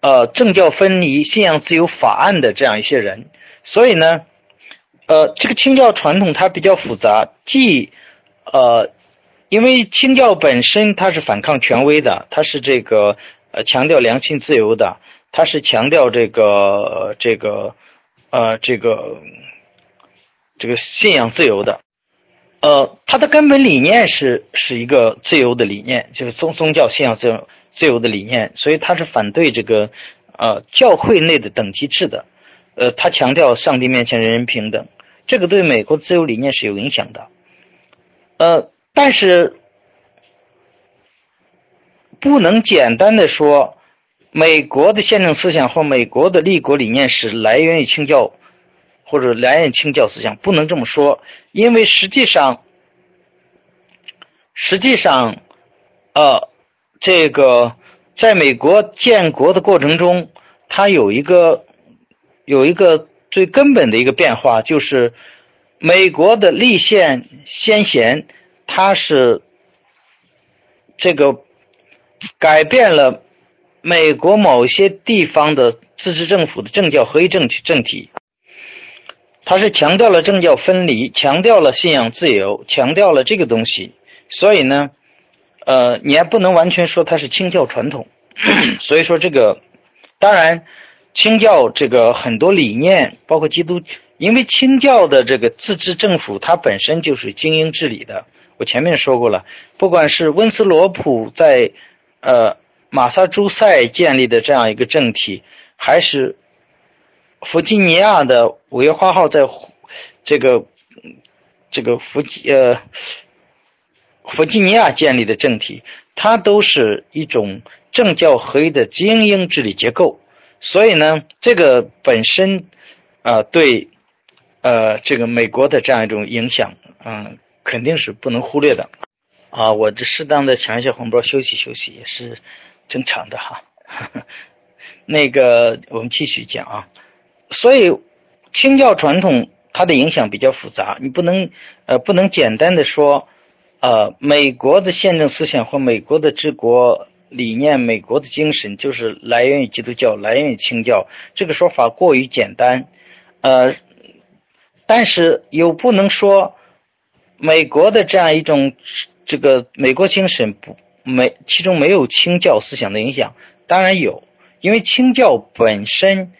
呃政教分离、信仰自由法案的这样一些人。所以呢，呃，这个清教传统它比较复杂，既呃，因为清教本身它是反抗权威的，它是这个呃强调良心自由的，它是强调这个这个呃这个这个信仰自由的，呃，它的根本理念是是一个自由的理念，就是宗宗教信仰自由自由的理念，所以它是反对这个呃教会内的等级制的，呃，他强调上帝面前人人平等，这个对美国自由理念是有影响的。呃，但是不能简单的说，美国的宪政思想或美国的立国理念是来源于清教，或者来源于清教思想，不能这么说，因为实际上，实际上，呃，这个在美国建国的过程中，它有一个有一个最根本的一个变化，就是。美国的立宪先贤，他是这个改变了美国某些地方的自治政府的政教合一政体政体。他是强调了政教分离，强调了信仰自由，强调了这个东西。所以呢，呃，你还不能完全说它是清教传统。所以说这个，当然，清教这个很多理念，包括基督，因为清教的这个自治政府，它本身就是精英治理的。我前面说过了，不管是温斯罗普在呃马萨诸塞建立的这样一个政体，还是弗吉尼亚的五月花号在这个这个弗吉呃弗吉尼亚建立的政体，它都是一种。政教合一的精英治理结构，所以呢，这个本身啊，对呃这个美国的这样一种影响，嗯，肯定是不能忽略的啊。我这适当的抢一下红包，休息休息也是正常的哈。那个我们继续讲啊，所以清教传统它的影响比较复杂，你不能呃不能简单的说呃美国的宪政思想或美国的治国。理念，美国的精神就是来源于基督教，来源于清教。这个说法过于简单，呃，但是又不能说美国的这样一种这个美国精神不没其中没有清教思想的影响，当然有，因为清教本身。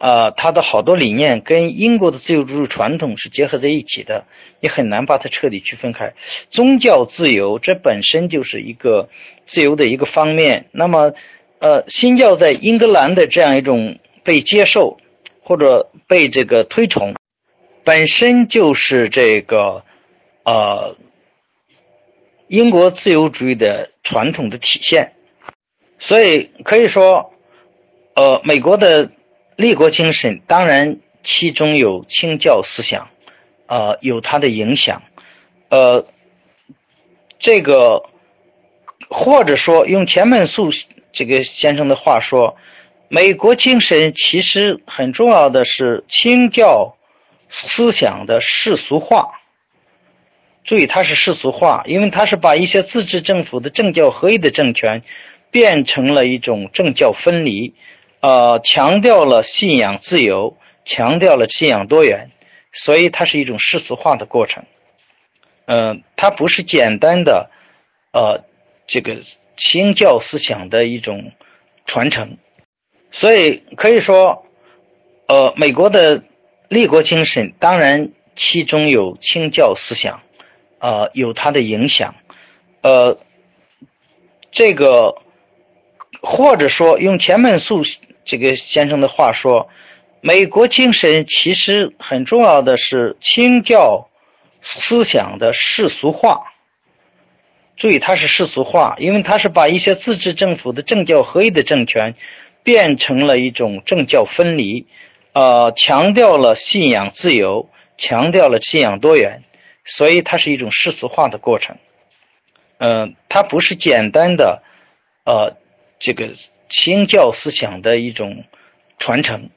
啊，他的好多理念跟英国的自由主义传统是结合在一起的，你很难把它彻底区分开。宗教自由这本身就是一个自由的一个方面。那么，呃，新教在英格兰的这样一种被接受或者被这个推崇，本身就是这个呃英国自由主义的传统的体现。所以可以说，呃，美国的。立国精神当然其中有清教思想，呃，有它的影响，呃，这个或者说用钱门素这个先生的话说，美国精神其实很重要的是清教思想的世俗化。注意，它是世俗化，因为它是把一些自治政府的政教合一的政权变成了一种政教分离。呃，强调了信仰自由，强调了信仰多元，所以它是一种世俗化的过程。嗯，它不是简单的呃这个清教思想的一种传承，所以可以说，呃，美国的立国精神当然其中有清教思想，呃，有它的影响，呃，这个或者说用前面素。这个先生的话说，美国精神其实很重要的是清教思想的世俗化。注意，它是世俗化，因为它是把一些自治政府的政教合一的政权变成了一种政教分离，呃，强调了信仰自由，强调了信仰多元，所以它是一种世俗化的过程。嗯，它不是简单的，呃，这个。清教思想的一种传承，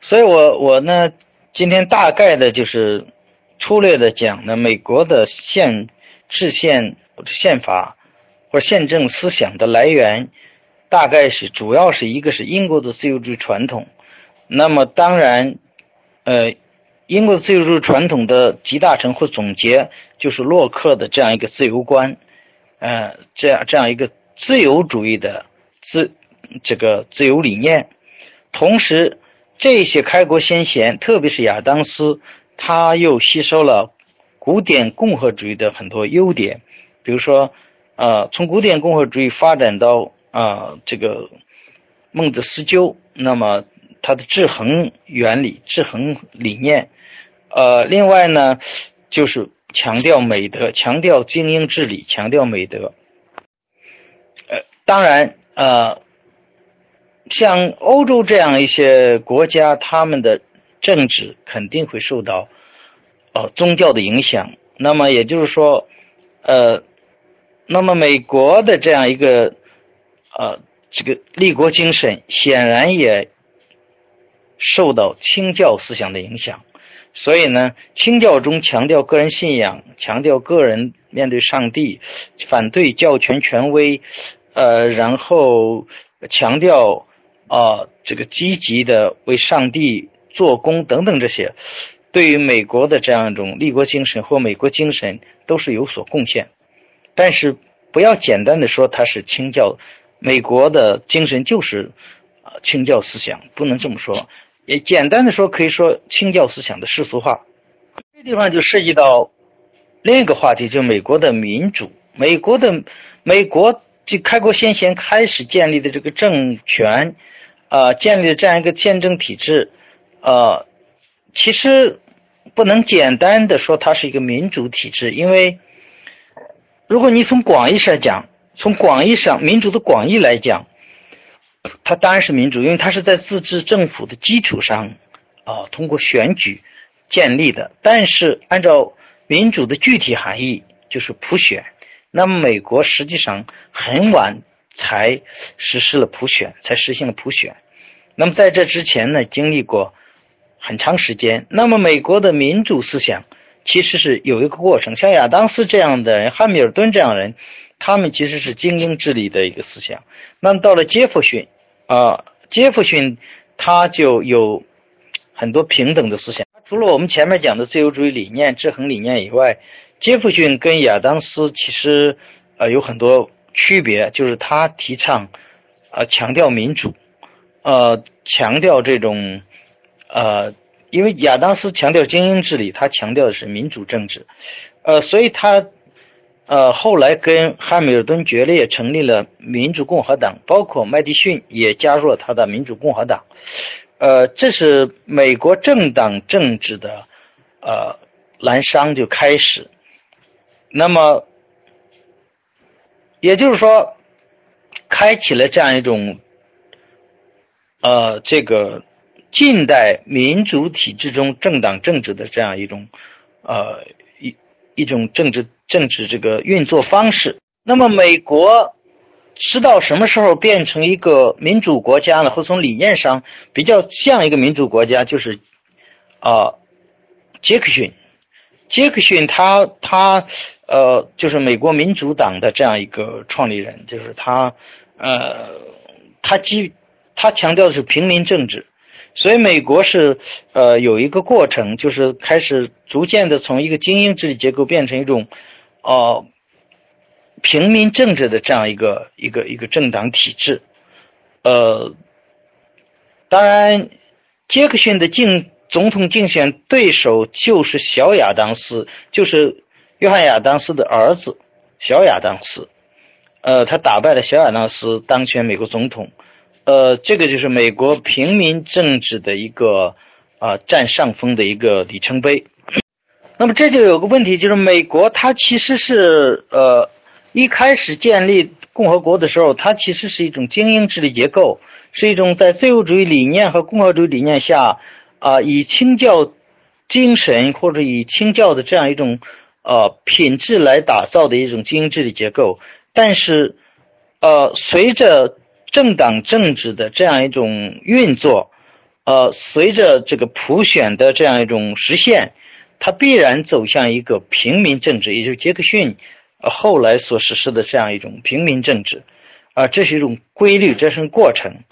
所以我我呢今天大概的就是粗略的讲呢，美国的宪制宪宪法或者宪政思想的来源，大概是主要是一个是英国的自由主义传统，那么当然，呃，英国自由主义传统的集大成或总结就是洛克的这样一个自由观，呃，这样这样一个自由主义的自。这个自由理念，同时这些开国先贤，特别是亚当斯，他又吸收了古典共和主义的很多优点，比如说，呃，从古典共和主义发展到啊这个孟子思鸠，那么他的制衡原理、制衡理念，呃，另外呢，就是强调美德，强调精英治理，强调美德，呃，当然，呃。像欧洲这样一些国家，他们的政治肯定会受到呃宗教的影响。那么也就是说，呃，那么美国的这样一个呃这个立国精神，显然也受到清教思想的影响。所以呢，清教中强调个人信仰，强调个人面对上帝，反对教权权威，呃，然后强调。啊，这个积极的为上帝做工等等这些，对于美国的这样一种立国精神或美国精神都是有所贡献。但是不要简单的说它是清教，美国的精神就是啊清教思想，不能这么说。也简单的说，可以说清教思想的世俗化。这地方就涉及到另一个话题，就是美国的民主。美国的美国就开国先贤开始建立的这个政权，呃，建立这样一个宪政体制，呃，其实不能简单的说它是一个民主体制，因为如果你从广义上讲，从广义上民主的广义来讲，它当然是民主，因为它是在自治政府的基础上啊，通过选举建立的。但是按照民主的具体含义，就是普选。那么美国实际上很晚才实施了普选，才实行了普选。那么在这之前呢，经历过很长时间。那么美国的民主思想其实是有一个过程，像亚当斯这样的人、汉密尔顿这样的人，他们其实是精英治理的一个思想。那么到了杰弗逊啊，杰弗逊他就有很多平等的思想，除了我们前面讲的自由主义理念、制衡理念以外。杰弗逊跟亚当斯其实呃有很多区别，就是他提倡呃强调民主，呃强调这种呃，因为亚当斯强调精英治理，他强调的是民主政治，呃，所以他呃后来跟汉密尔顿决裂，成立了民主共和党，包括麦迪逊也加入了他的民主共和党，呃，这是美国政党政治的呃蓝商就开始。那么，也就是说，开启了这样一种，呃，这个近代民主体制中政党政治的这样一种，呃，一一种政治政治这个运作方式。那么，美国是到什么时候变成一个民主国家呢？或从理念上比较像一个民主国家，就是啊，杰克逊，杰克逊他他。呃，就是美国民主党的这样一个创立人，就是他，呃，他基他强调的是平民政治，所以美国是呃有一个过程，就是开始逐渐的从一个精英治理结构变成一种哦平民政治的这样一个一个一个政党体制，呃，当然杰克逊的竞总统竞选对手就是小亚当斯，就是。约翰亚当斯的儿子小亚当斯，呃，他打败了小亚当斯，当选美国总统。呃，这个就是美国平民政治的一个啊占上风的一个里程碑。那么这就有个问题，就是美国它其实是呃一开始建立共和国的时候，它其实是一种精英治理结构，是一种在自由主义理念和共和主义理念下啊以清教精神或者以清教的这样一种。呃，品质来打造的一种精英治理结构，但是，呃，随着政党政治的这样一种运作，呃，随着这个普选的这样一种实现，它必然走向一个平民政治，也就是杰克逊后来所实施的这样一种平民政治，啊，这是一种规律，这是过程。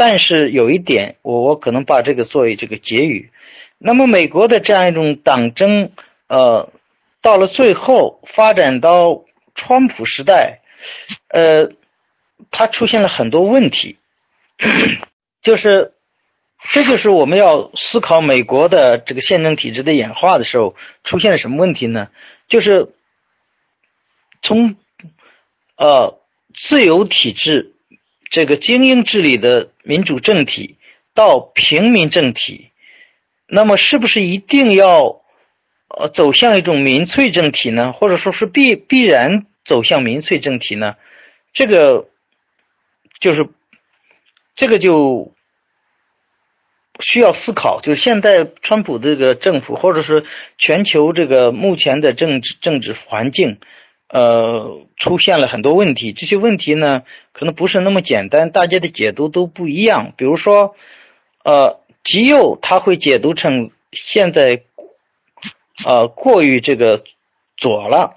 但是有一点，我我可能把这个作为这个结语。那么，美国的这样一种党争，呃。到了最后，发展到川普时代，呃，它出现了很多问题，就是，这就是我们要思考美国的这个宪政体制的演化的时候出现了什么问题呢？就是从呃自由体制这个精英治理的民主政体到平民政体，那么是不是一定要？呃，走向一种民粹政体呢，或者说是必必然走向民粹政体呢？这个就是这个就需要思考。就是现在川普这个政府，或者是全球这个目前的政治政治环境，呃，出现了很多问题。这些问题呢，可能不是那么简单，大家的解读都不一样。比如说，呃，极右他会解读成现在。呃，过于这个左了，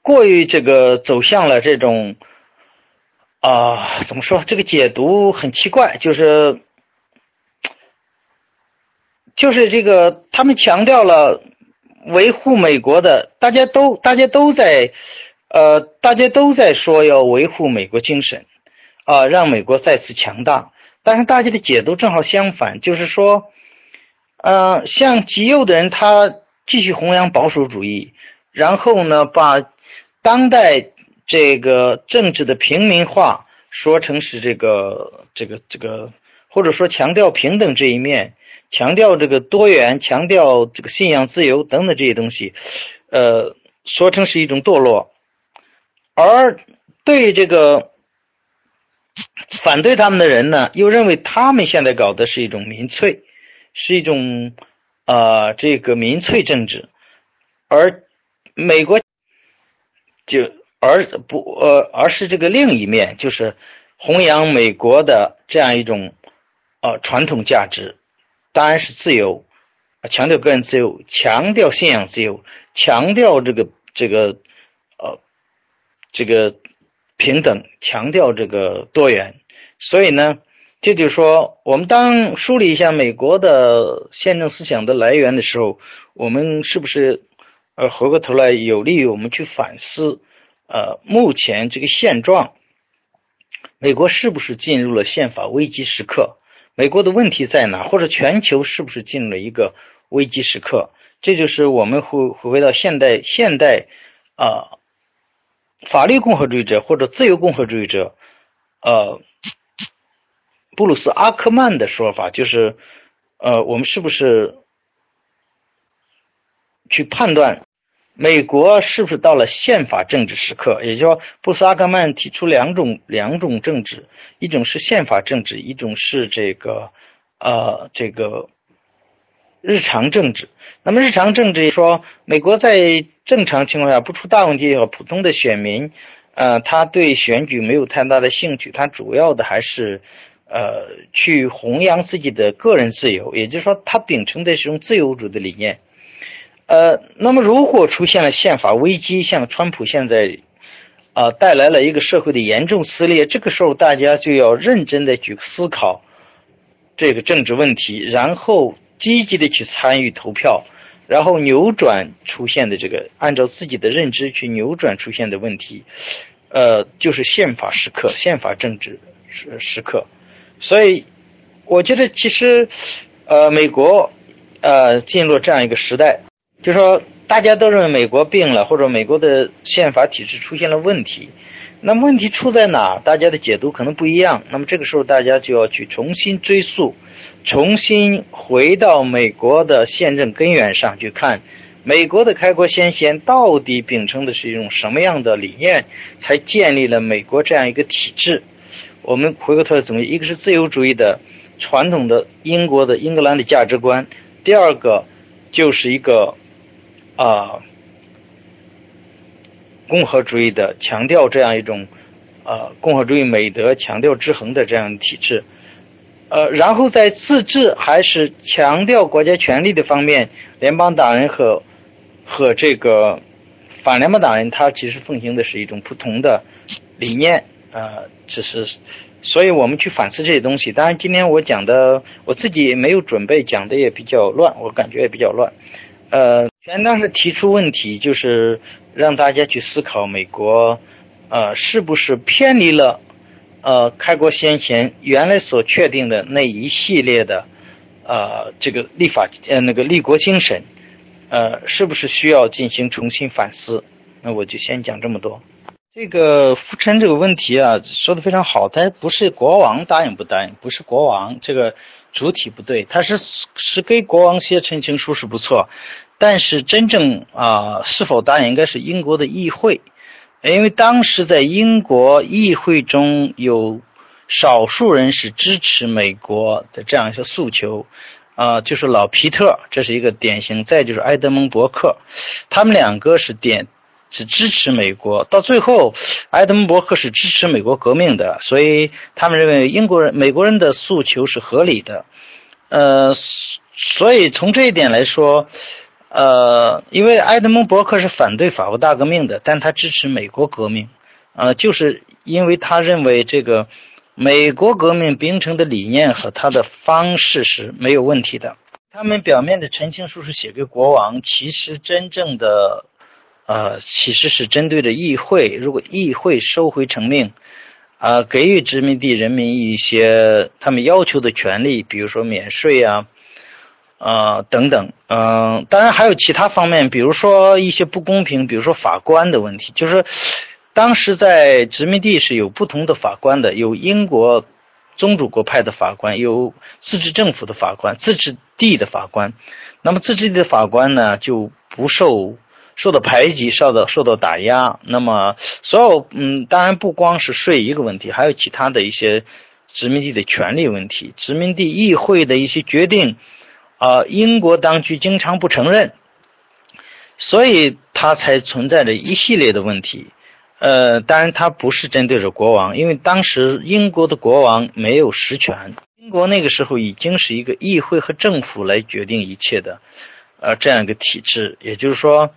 过于这个走向了这种啊，怎么说？这个解读很奇怪，就是就是这个，他们强调了维护美国的，大家都大家都在，呃，大家都在说要维护美国精神，啊，让美国再次强大。但是大家的解读正好相反，就是说，呃，像极右的人，他继续弘扬保守主义，然后呢，把当代这个政治的平民化说成是这个这个这个，或者说强调平等这一面，强调这个多元，强调这个信仰自由等等这些东西，呃，说成是一种堕落，而对这个。反对他们的人呢，又认为他们现在搞的是一种民粹，是一种呃这个民粹政治，而美国就而不呃而是这个另一面，就是弘扬美国的这样一种呃传统价值，当然是自由，啊强调个人自由，强调信仰自由，强调这个这个呃这个。平等强调这个多元，所以呢，这就是说，我们当梳理一下美国的宪政思想的来源的时候，我们是不是呃回过头来有利于我们去反思呃目前这个现状？美国是不是进入了宪法危机时刻？美国的问题在哪？或者全球是不是进入了一个危机时刻？这就是我们回回归到现代现代啊。法律共和主义者或者自由共和主义者，呃，布鲁斯阿克曼的说法就是，呃，我们是不是去判断美国是不是到了宪法政治时刻？也就是说，布斯阿克曼提出两种两种政治，一种是宪法政治，一种是这个呃这个日常政治。那么日常政治说，美国在正常情况下不出大问题以后，普通的选民，呃，他对选举没有太大的兴趣，他主要的还是，呃，去弘扬自己的个人自由，也就是说，他秉承的是种自由主义的理念。呃，那么如果出现了宪法危机，像川普现在，啊，带来了一个社会的严重撕裂，这个时候大家就要认真的去思考这个政治问题，然后积极的去参与投票。然后扭转出现的这个，按照自己的认知去扭转出现的问题，呃，就是宪法时刻、宪法政治时时刻。所以，我觉得其实，呃，美国，呃，进入这样一个时代，就说大家都认为美国病了，或者美国的宪法体制出现了问题。那么问题出在哪？大家的解读可能不一样。那么这个时候，大家就要去重新追溯。重新回到美国的宪政根源上去看，美国的开国先贤到底秉承的是一种什么样的理念，才建立了美国这样一个体制？我们回过头来总结，一个是自由主义的传统的英国的英格兰的价值观，第二个就是一个啊共和主义的强调这样一种呃共和主义美德，强调制衡的这样体制。呃，然后在自治还是强调国家权力的方面，联邦党人和和这个反联邦党人，他其实奉行的是一种不同的理念。呃，只是，所以我们去反思这些东西。当然，今天我讲的我自己也没有准备，讲的也比较乱，我感觉也比较乱。呃，全当是提出问题，就是让大家去思考美国，呃，是不是偏离了。呃，开国先贤原来所确定的那一系列的，呃，这个立法呃那个立国精神，呃，是不是需要进行重新反思？那我就先讲这么多。这个复称这个问题啊，说的非常好，但不是国王答应不答应，不是国王这个主体不对，他是是给国王写陈情书是不错，但是真正啊是否答应，应该是英国的议会。因为当时在英国议会中有少数人是支持美国的这样一些诉求，啊，就是老皮特，这是一个典型；再就是埃德蒙·伯克，他们两个是点是支持美国。到最后，埃德蒙·伯克是支持美国革命的，所以他们认为英国人、美国人的诉求是合理的。呃，所以从这一点来说。呃，因为埃德蒙·伯克是反对法国大革命的，但他支持美国革命，呃，就是因为他认为这个美国革命秉承的理念和他的方式是没有问题的。他们表面的陈情书是写给国王，其实真正的，呃，其实是针对着议会。如果议会收回成命，啊，给予殖民地人民一些他们要求的权利，比如说免税啊，啊等等，嗯，当然还有其他方面，比如说一些不公平，比如说法官的问题，就是当时在殖民地是有不同的法官的，有英国。宗主国派的法官有自治政府的法官，自治地的法官。那么自治地的法官呢，就不受受到排挤，受到受到打压。那么所有嗯，当然不光是税一个问题，还有其他的一些殖民地的权利问题，殖民地议会的一些决定啊，英国当局经常不承认，所以它才存在着一系列的问题。呃，当然，它不是针对着国王，因为当时英国的国王没有实权。英国那个时候已经是一个议会和政府来决定一切的，呃，这样一个体制。也就是说，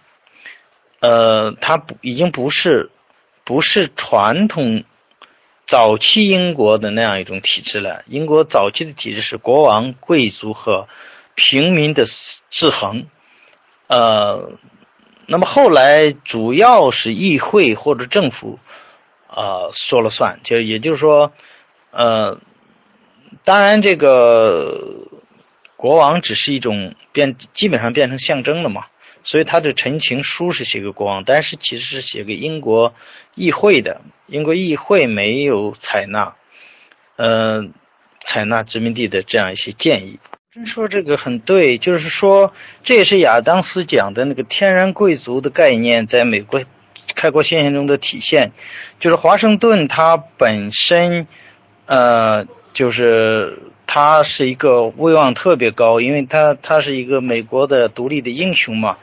呃，它不已经不是不是传统早期英国的那样一种体制了。英国早期的体制是国王、贵族和平民的制衡，呃。那么后来主要是议会或者政府，啊说了算，就也就是说，呃，当然这个国王只是一种变，基本上变成象征了嘛，所以他的陈情书是写给国王，但是其实是写给英国议会的，英国议会没有采纳，呃，采纳殖民地的这样一些建议。说这个很对，就是说这也是亚当斯讲的那个天然贵族的概念，在美国开国现象中的体现。就是华盛顿他本身，呃，就是他是一个威望特别高，因为他他是一个美国的独立的英雄嘛。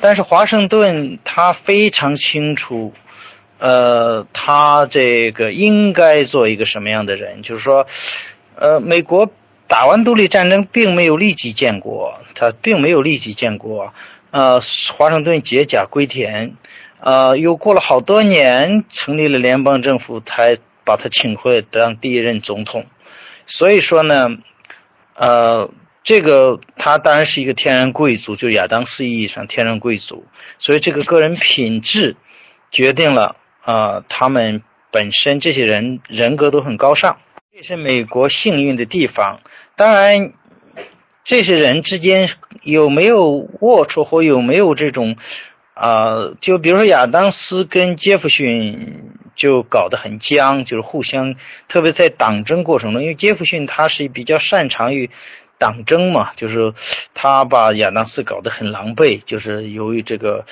但是华盛顿他非常清楚，呃，他这个应该做一个什么样的人，就是说，呃，美国。打完独立战争，并没有立即建国，他并没有立即建国。呃，华盛顿解甲归田，呃，又过了好多年，成立了联邦政府，才把他请回当第一任总统。所以说呢，呃，这个他当然是一个天然贵族，就亚当斯意义上天然贵族。所以这个个人品质决定了啊，他们本身这些人人格都很高尚。这是美国幸运的地方。当然，这些人之间有没有龌龊或有没有这种啊？就比如说亚当斯跟杰弗逊就搞得很僵，就是互相，特别在党争过程中，因为杰弗逊他是比较擅长于党争嘛，就是他把亚当斯搞得很狼狈，就是由于这个，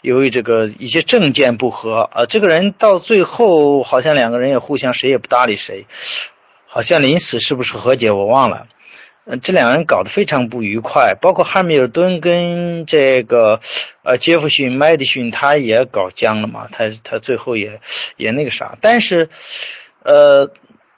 由于这个一些政见不合啊，这个人到最后好像两个人也互相谁也不搭理谁。好像临死是不是和解我忘了，嗯，这两人搞得非常不愉快，包括汉密尔顿跟这个呃杰弗逊、麦迪逊他也搞僵了嘛，他他最后也也那个啥，但是呃，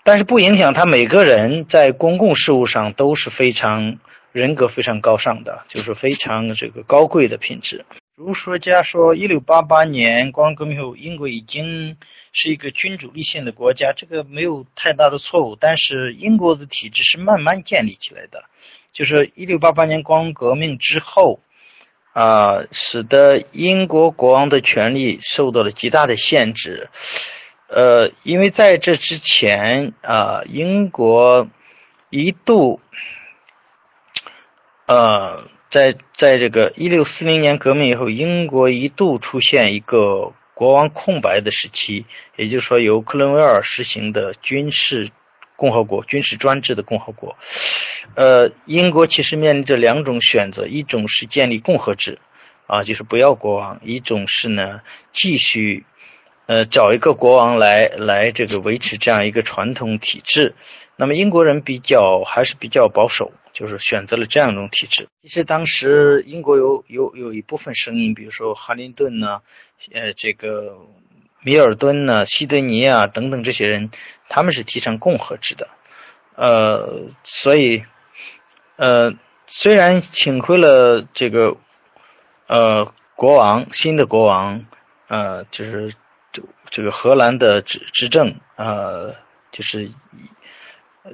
但是不影响他每个人在公共事务上都是非常人格非常高尚的，就是非常这个高贵的品质。儒说家说，一六八八年光革命后，英国已经。是一个君主立宪的国家，这个没有太大的错误。但是英国的体制是慢慢建立起来的，就是一六八八年光革命之后，啊，使得英国国王的权力受到了极大的限制。呃，因为在这之前啊，英国一度，呃，在在这个一六四零年革命以后，英国一度出现一个。国王空白的时期，也就是说，由克伦威尔实行的军事共和国、军事专制的共和国。呃，英国其实面临着两种选择：一种是建立共和制，啊，就是不要国王；一种是呢，继续呃找一个国王来来这个维持这样一个传统体制。那么英国人比较还是比较保守。就是选择了这样一种体制。其实当时英国有有有一部分声音，比如说哈林顿呢，呃，这个米尔顿呢，西德尼啊等等这些人，他们是提倡共和制的。呃，所以，呃，虽然请回了这个呃国王，新的国王，呃，就是这这个荷兰的执执政，呃，就是。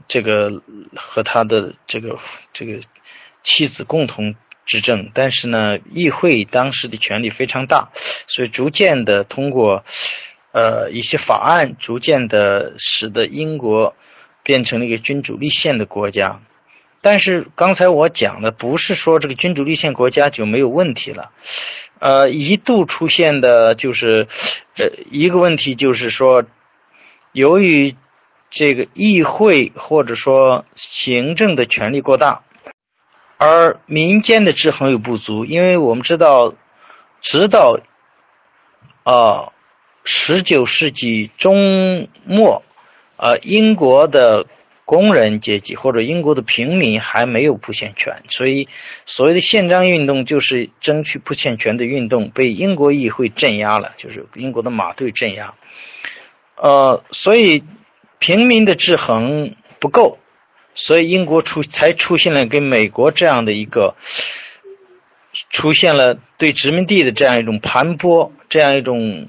这个和他的这个这个妻子共同执政，但是呢，议会当时的权力非常大，所以逐渐的通过呃一些法案，逐渐的使得英国变成了一个君主立宪的国家。但是刚才我讲的不是说这个君主立宪国家就没有问题了，呃，一度出现的就是呃一个问题，就是说由于这个议会或者说行政的权力过大。而民间的制衡又不足，因为我们知道，直到啊十九世纪中末，呃，英国的工人阶级或者英国的平民还没有普选权，所以所谓的宪章运动就是争取普选权的运动，被英国议会镇压了，就是英国的马队镇压。呃，所以平民的制衡不够。所以英国出才出现了跟美国这样的一个，出现了对殖民地的这样一种盘剥，这样一种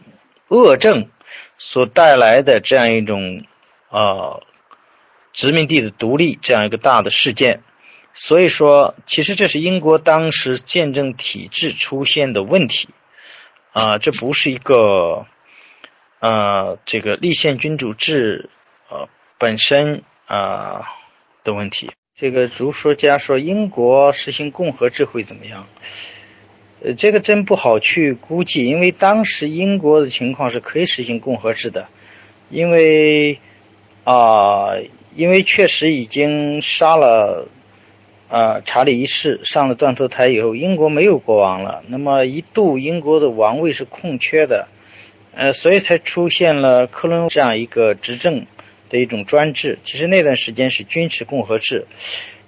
恶政所带来的这样一种呃殖民地的独立这样一个大的事件。所以说，其实这是英国当时宪政体制出现的问题啊，这不是一个呃这个立宪君主制本身啊。的问题，这个儒说家说英国实行共和制会怎么样？呃，这个真不好去估计，因为当时英国的情况是可以实行共和制的，因为啊，因为确实已经杀了啊查理一世，上了断头台以后，英国没有国王了，那么一度英国的王位是空缺的，呃，所以才出现了克伦这样一个执政。的一种专制，其实那段时间是军事共和制，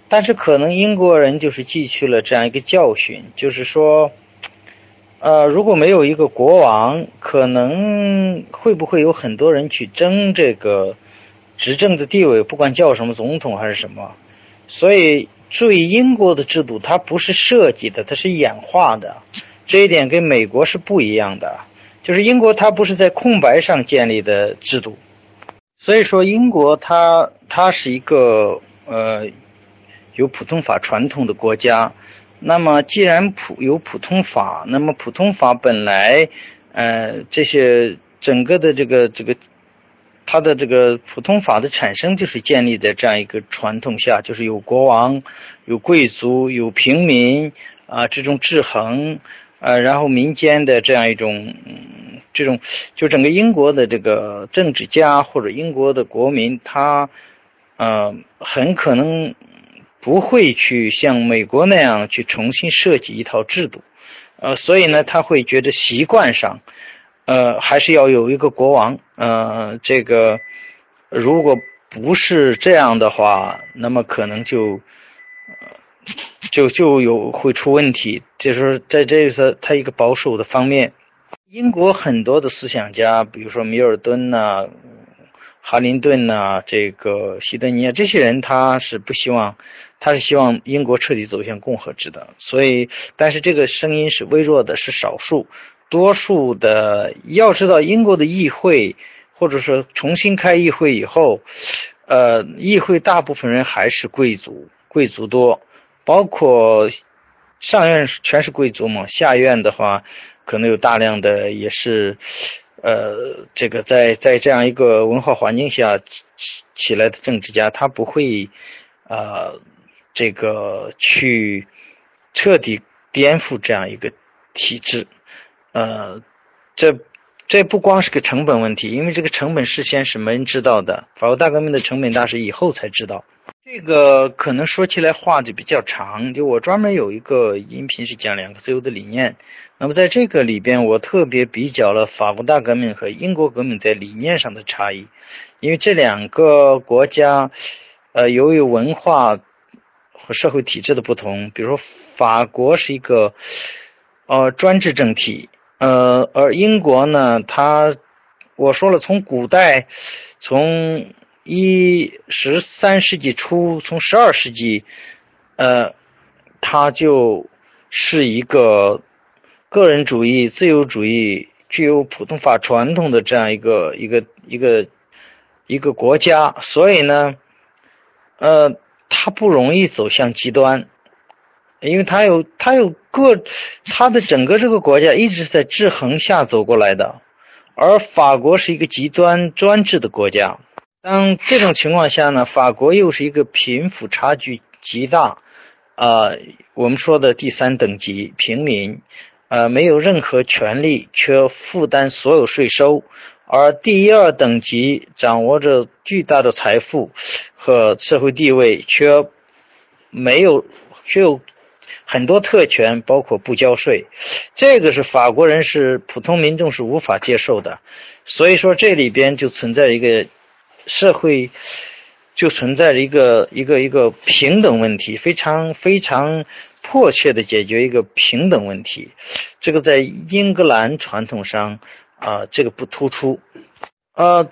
但是可能英国人就是汲取了这样一个教训，就是说，呃，如果没有一个国王，可能会不会有很多人去争这个执政的地位，不管叫什么总统还是什么。所以注意，英国的制度它不是设计的，它是演化的，这一点跟美国是不一样的。就是英国它不是在空白上建立的制度。所以说，英国它它是一个呃有普通法传统的国家。那么，既然普有普通法，那么普通法本来呃这些整个的这个这个它的这个普通法的产生就是建立在这样一个传统下，就是有国王、有贵族、有平民啊这种制衡啊，然后民间的这样一种。这种就整个英国的这个政治家或者英国的国民，他呃很可能不会去像美国那样去重新设计一套制度，呃，所以呢，他会觉得习惯上，呃，还是要有一个国王，呃，这个如果不是这样的话，那么可能就就就有会出问题，就是在这次他一个保守的方面。英国很多的思想家，比如说米尔顿呐、哈林顿呐、这个希德尼啊，这些人他是不希望，他是希望英国彻底走向共和制的。所以，但是这个声音是微弱的，是少数。多数的要知道，英国的议会或者说重新开议会以后，呃，议会大部分人还是贵族，贵族多，包括上院全是贵族嘛，下院的话。可能有大量的也是，呃，这个在在这样一个文化环境下起起来的政治家，他不会，呃，这个去彻底颠覆这样一个体制，呃，这这不光是个成本问题，因为这个成本事先是没人知道的，法国大革命的成本大是以后才知道。这个可能说起来话就比较长，就我专门有一个音频是讲两个自由的理念。那么在这个里边，我特别比较了法国大革命和英国革命在理念上的差异，因为这两个国家，呃，由于文化和社会体制的不同，比如说法国是一个呃专制政体，呃，而英国呢，它我说了，从古代从一十三世纪初，从十二世纪，呃，它就是一个个人主义、自由主义、具有普通法传统的这样一个一个一个一个国家，所以呢，呃，它不容易走向极端，因为他有他有各他的整个这个国家一直在制衡下走过来的，而法国是一个极端专制的国家。当这种情况下呢，法国又是一个贫富差距极大，啊，我们说的第三等级平民，呃，没有任何权利，却负担所有税收。而第一二等级掌握着巨大的财富和社会地位，却没有却有很多特权，包括不交税，这个是法国人是普通民众是无法接受的。所以说，这里边就存在一个社会就存在着一个一个一个平等问题，非常非常迫切的解决一个平等问题。这个在英格兰传统上。啊，这个不突出，呃，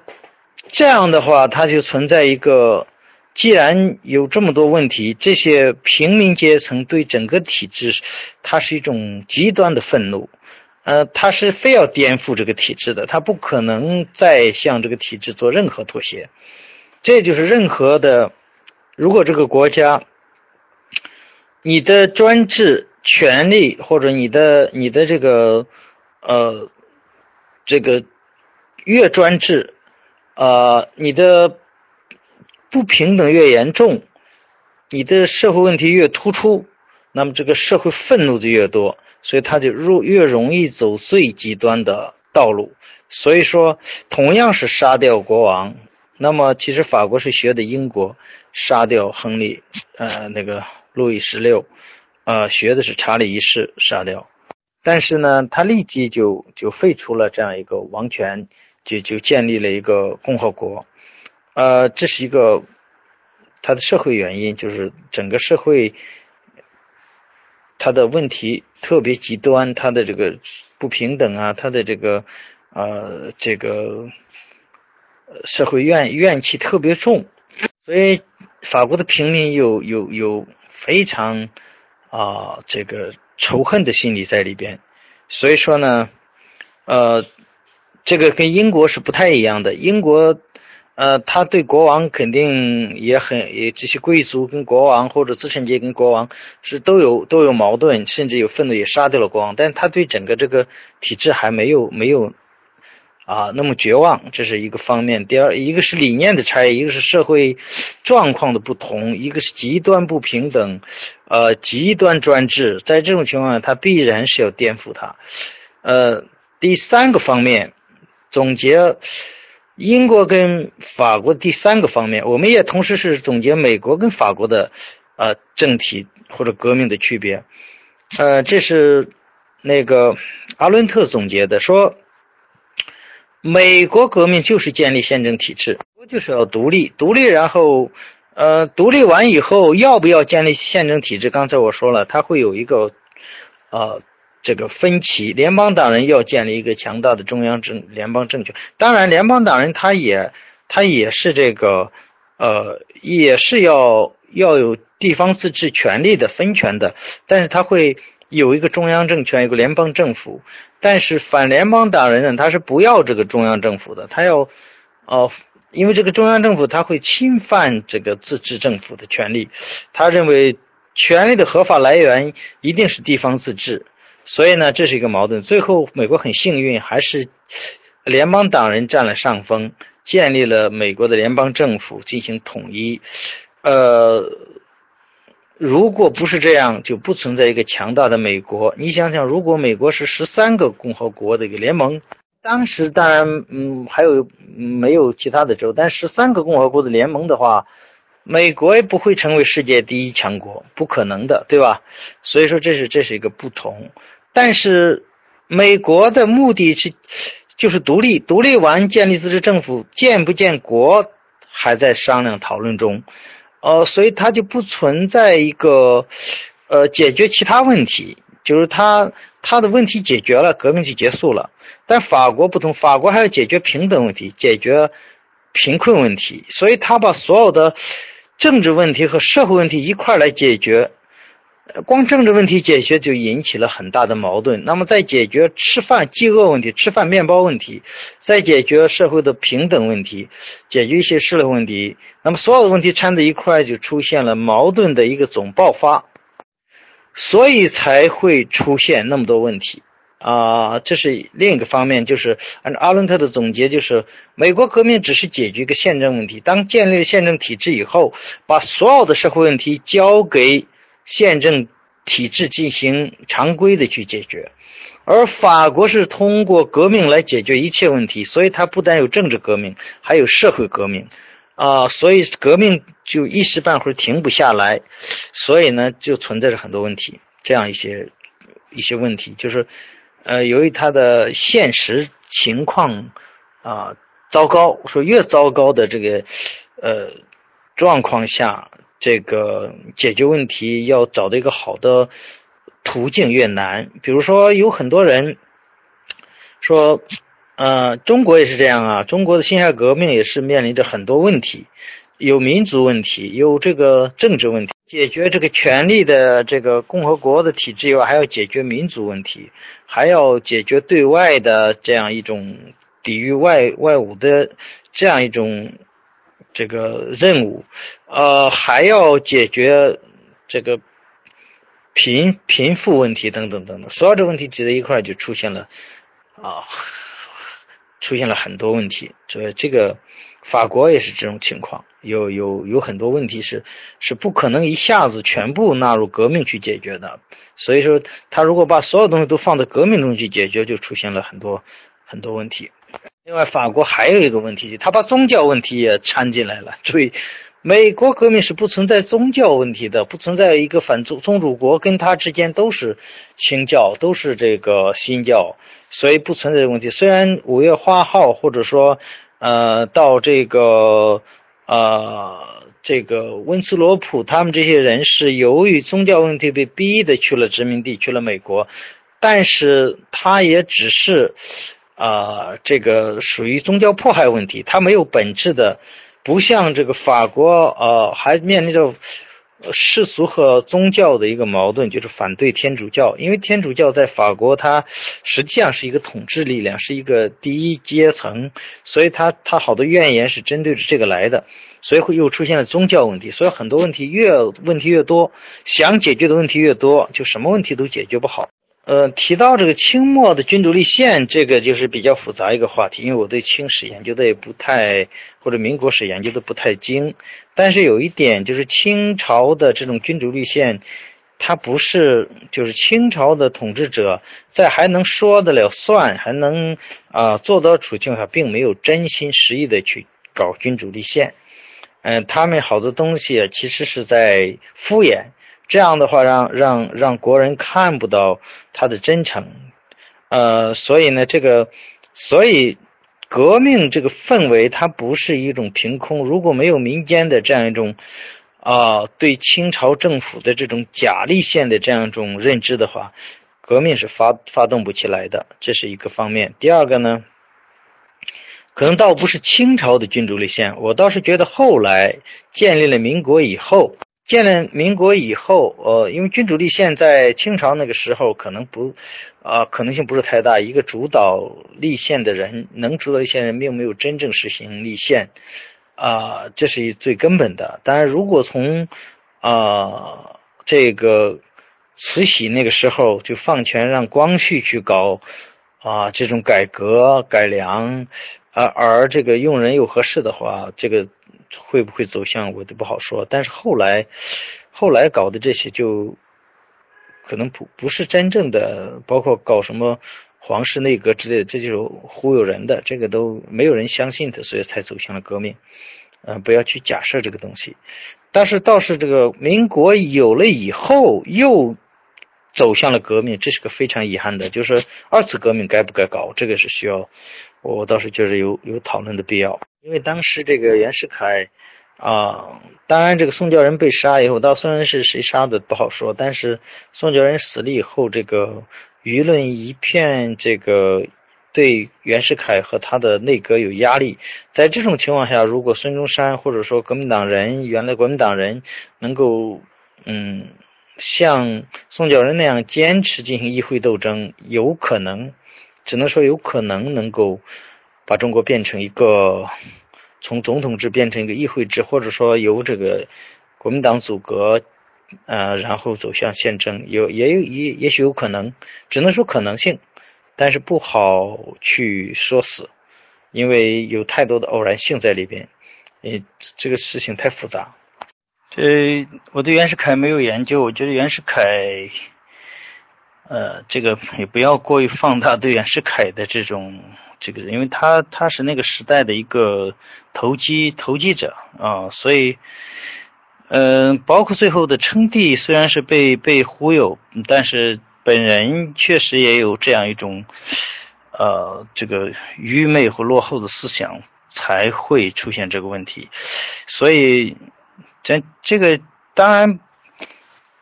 这样的话，它就存在一个，既然有这么多问题，这些平民阶层对整个体制，它是一种极端的愤怒，呃，他是非要颠覆这个体制的，他不可能再向这个体制做任何妥协，这就是任何的，如果这个国家，你的专制权利或者你的你的这个，呃。这个越专制，呃，你的不平等越严重，你的社会问题越突出，那么这个社会愤怒就越多，所以他就入越容易走最极端的道路。所以说，同样是杀掉国王，那么其实法国是学的英国杀掉亨利，呃，那个路易十六，呃，学的是查理一世杀掉。但是呢，他立即就就废除了这样一个王权，就就建立了一个共和国，呃，这是一个他的社会原因，就是整个社会他的问题特别极端，他的这个不平等啊，他的这个呃这个社会怨怨气特别重，所以法国的平民有有有非常啊这个。仇恨的心理在里边，所以说呢，呃，这个跟英国是不太一样的。英国，呃，他对国王肯定也很，也这些贵族跟国王或者资产阶级跟国王是都有都有矛盾，甚至有愤怒，也杀掉了国王。但他对整个这个体制还没有没有。啊，那么绝望，这是一个方面。第二，一个是理念的差异，一个是社会状况的不同，一个是极端不平等，呃，极端专制。在这种情况下，他必然是要颠覆它。呃，第三个方面，总结英国跟法国第三个方面，我们也同时是总结美国跟法国的呃政体或者革命的区别。呃，这是那个阿伦特总结的，说。美国革命就是建立宪政体制，就是要独立，独立，然后，呃，独立完以后要不要建立宪政体制？刚才我说了，它会有一个，呃，这个分歧。联邦党人要建立一个强大的中央政联邦政权，当然，联邦党人他也他也是这个，呃，也是要要有地方自治权利的分权的，但是他会。有一个中央政权，有个联邦政府，但是反联邦党人呢，他是不要这个中央政府的，他要，哦，因为这个中央政府他会侵犯这个自治政府的权利，他认为权力的合法来源一定是地方自治，所以呢，这是一个矛盾。最后，美国很幸运，还是联邦党人占了上风，建立了美国的联邦政府进行统一，呃。如果不是这样，就不存在一个强大的美国。你想想，如果美国是十三个共和国的一个联盟，当时当然，嗯，还有没有其他的州，但十三个共和国的联盟的话，美国也不会成为世界第一强国，不可能的，对吧？所以说，这是这是一个不同。但是，美国的目的是就是独立，独立完建立自治政府，建不建国还在商量讨论中。呃，所以它就不存在一个，呃，解决其他问题，就是它它的问题解决了，革命就结束了。但法国不同，法国还要解决平等问题，解决贫困问题，所以他把所有的政治问题和社会问题一块来解决。光政治问题解决就引起了很大的矛盾。那么，在解决吃饭饥饿问题、吃饭面包问题，在解决社会的平等问题、解决一些社会问题，那么所有的问题掺在一块，就出现了矛盾的一个总爆发。所以才会出现那么多问题啊。这是另一个方面，就是按照阿伦特的总结，就是美国革命只是解决一个宪政问题。当建立了宪政体制以后，把所有的社会问题交给宪政体制进行常规的去解决。而法国是通过革命来解决一切问题，所以它不但有政治革命，还有社会革命。啊，所以革命就一时半会儿停不下来，所以呢，就存在着很多问题，这样一些一些问题，就是呃，由于它的现实情况啊糟糕，说越糟糕的这个呃状况下，这个解决问题要找到一个好的途径越难。比如说，有很多人说。呃，中国也是这样啊。中国的辛亥革命也是面临着很多问题，有民族问题，有这个政治问题。解决这个权力的这个共和国的体制以外，还要解决民族问题，还要解决对外的这样一种抵御外外侮的这样一种这个任务。呃，还要解决这个贫贫富问题等等等等。所有的问题挤在一块，就出现了啊。出现了很多问题，这这个法国也是这种情况，有有有很多问题是是不可能一下子全部纳入革命去解决的，所以说他如果把所有东西都放在革命中去解决，就出现了很多很多问题。另外，法国还有一个问题，他把宗教问题也掺进来了。注意，美国革命是不存在宗教问题的，不存在一个反宗宗主国跟他之间都是清教，都是这个新教。所以不存在这个问题。虽然五月花号或者说，呃，到这个呃这个温斯罗普他们这些人是由于宗教问题被逼的去了殖民地，去了美国，但是他也只是啊这个属于宗教迫害问题，它没有本质的，不像这个法国呃还面临着。世俗和宗教的一个矛盾就是反对天主教，因为天主教在法国它实际上是一个统治力量，是一个第一阶层，所以它它好多怨言是针对着这个来的，所以会又出现了宗教问题，所以很多问题越问题越多，想解决的问题越多，就什么问题都解决不好。呃，提到这个清末的君主立宪，这个就是比较复杂一个话题，因为我对清史研究的也不太，或者民国史研究的不太精。但是有一点就是清朝的这种君主立宪，它不是就是清朝的统治者在还能说得了算，还能啊做到处境下，并没有真心实意的去搞君主立宪。嗯，他们好多东西其实是在敷衍。这样的话，让让让国人看不到他的真诚，呃，所以呢，这个，所以革命这个氛围它不是一种凭空，如果没有民间的这样一种啊对清朝政府的这种假立宪的这样一种认知的话，革命是发发动不起来的，这是一个方面。第二个呢，可能倒不是清朝的君主立宪，我倒是觉得后来建立了民国以后。建立民国以后，呃，因为君主立宪在清朝那个时候可能不，啊，可能性不是太大。一个主导立宪的人，能主导立宪人，并没有真正实行立宪，啊，这是最根本的。当然，如果从啊这个慈禧那个时候就放权让光绪去搞啊这种改革改良，啊而这个用人又合适的话，这个。会不会走向我都不好说，但是后来，后来搞的这些就可能不不是真正的，包括搞什么皇室内阁之类的，这就是忽悠人的，这个都没有人相信的，所以才走向了革命。嗯，不要去假设这个东西。但是倒是这个民国有了以后，又走向了革命，这是个非常遗憾的，就是二次革命该不该搞，这个是需要。我倒是觉得有有讨论的必要，因为当时这个袁世凯啊，当然这个宋教仁被杀以后，到虽然是谁杀的不好说，但是宋教仁死了以后，这个舆论一片这个对袁世凯和他的内阁有压力，在这种情况下，如果孙中山或者说国民党人原来国民党人能够嗯像宋教仁那样坚持进行议会斗争，有可能。只能说有可能能够把中国变成一个从总统制变成一个议会制，或者说由这个国民党组阁呃，然后走向宪政，有也有也也许有可能，只能说可能性，但是不好去说死，因为有太多的偶然性在里边，呃，这个事情太复杂。这我对袁世凯没有研究，我觉得袁世凯，呃，这个也不要过于放大对袁世凯的这种这个，因为他他是那个时代的一个投机投机者啊，所以。嗯，包括最后的称帝，虽然是被被忽悠，但是本人确实也有这样一种，呃，这个愚昧和落后的思想，才会出现这个问题。所以，这这个当然，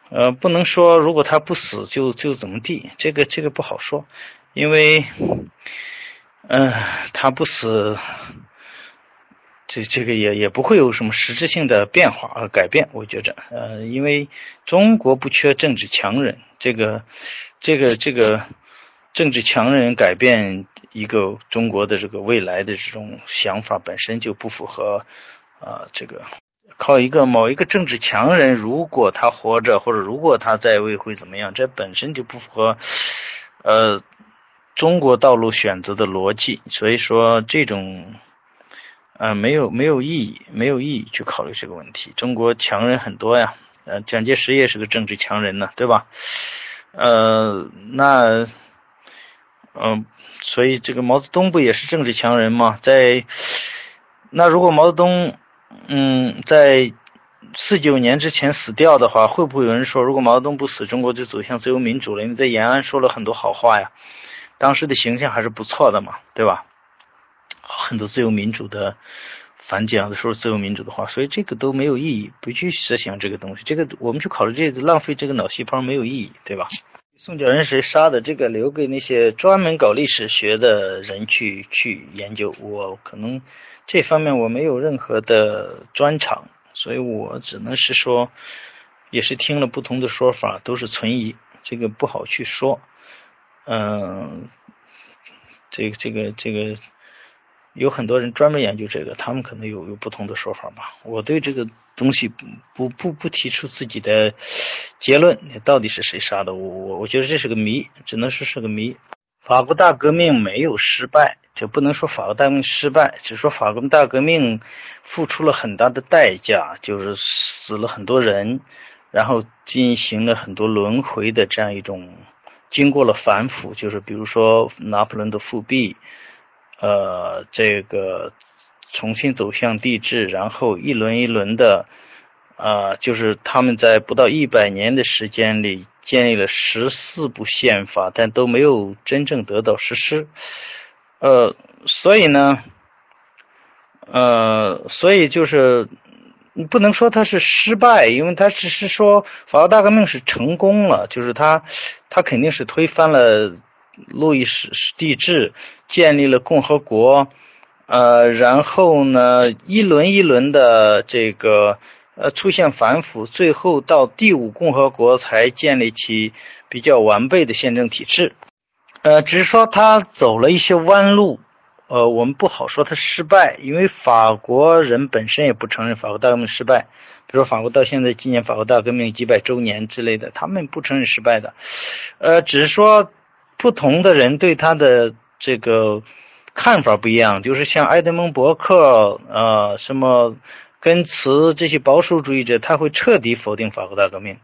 呃，不能说如果他不死就就怎么地，这个这个不好说，因为，嗯，他不死。这这个也也不会有什么实质性的变化和改变，我觉着，呃，因为中国不缺政治强人，这个，这个这个政治强人改变一个中国的这个未来的这种想法本身就不符合，啊，这个靠一个某一个政治强人，如果他活着或者如果他在位会怎么样，这本身就不符合，呃，中国道路选择的逻辑，所以说这种。啊，没有没有意义，没有意义去考虑这个问题。中国强人很多呀，呃，蒋介石也是个政治强人呢，对吧？呃，那，嗯，所以这个毛泽东不也是政治强人吗？在那如果毛泽东，嗯，在四九年之前死掉的话，会不会有人说，如果毛泽东不死，中国就走向自由民主了？因为在延安说了很多好话呀，当时的形象还是不错的嘛，对吧？很多自由民主的反蒋的时候，自由民主的话，所以这个都没有意义，不去设想这个东西，这个我们去考虑这个浪费这个脑细胞没有意义，对吧？宋教仁谁杀的？这个留给那些专门搞历史学的人去去研究。我可能这方面我没有任何的专长，所以我只能是说，也是听了不同的说法，都是存疑，这个不好去说。嗯，这个这个这个。有很多人专门研究这个，他们可能有有不同的说法吧。我对这个东西不不不提出自己的结论，到底是谁杀的？我我我觉得这是个谜，只能说是个谜。法国大革命没有失败，就不能说法国大革命失败，只说法国大革命付出了很大的代价，就是死了很多人，然后进行了很多轮回的这样一种，经过了反腐，就是比如说拿破仑的复辟。呃，这个重新走向帝制，然后一轮一轮的，啊，就是他们在不到一百年的时间里建立了十四部宪法，但都没有真正得到实施。呃，所以呢，呃，所以就是你不能说它是失败，因为它只是说法国大革命是成功了，就是它，它肯定是推翻了。路易斯帝制建立了共和国，呃，然后呢，一轮一轮的这个呃出现反腐，最后到第五共和国才建立起比较完备的宪政体制，呃，只是说他走了一些弯路，呃，我们不好说他失败，因为法国人本身也不承认法国大革命失败，比如法国到现在纪念法国大革命几百周年之类的，他们不承认失败的，呃，只是说。不同的人对他的这个看法不一样，就是像埃德蒙·伯克，呃，什么根茨这些保守主义者，他会彻底否定法国大革命。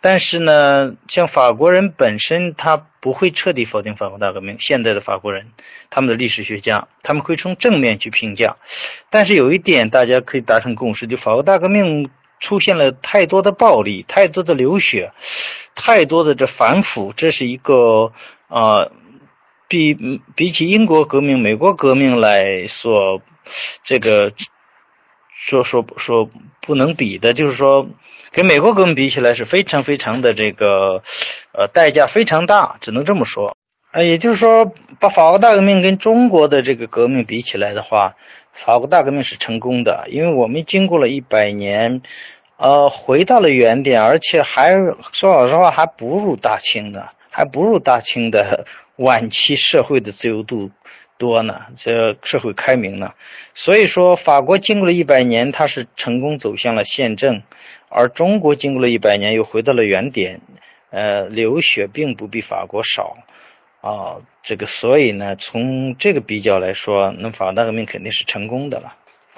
但是呢，像法国人本身，他不会彻底否定法国大革命。现在的法国人，他们的历史学家，他们会从正面去评价。但是有一点，大家可以达成共识：就法国大革命出现了太多的暴力，太多的流血，太多的这反腐，这是一个。啊，比比起英国革命、美国革命来说，这个说说说不能比的，就是说跟美国革命比起来是非常非常的这个呃代价非常大，只能这么说。呃，也就是说，把法国大革命跟中国的这个革命比起来的话，法国大革命是成功的，因为我们经过了一百年，呃，回到了原点，而且还说老实话还不如大清呢。还不如大清的晚期社会的自由度多呢，这社会开明呢。所以说，法国经过了一百年，它是成功走向了宪政，而中国经过了一百年，又回到了原点。呃，流血并不比法国少啊，这个所以呢，从这个比较来说，那法大革命肯定是成功的了。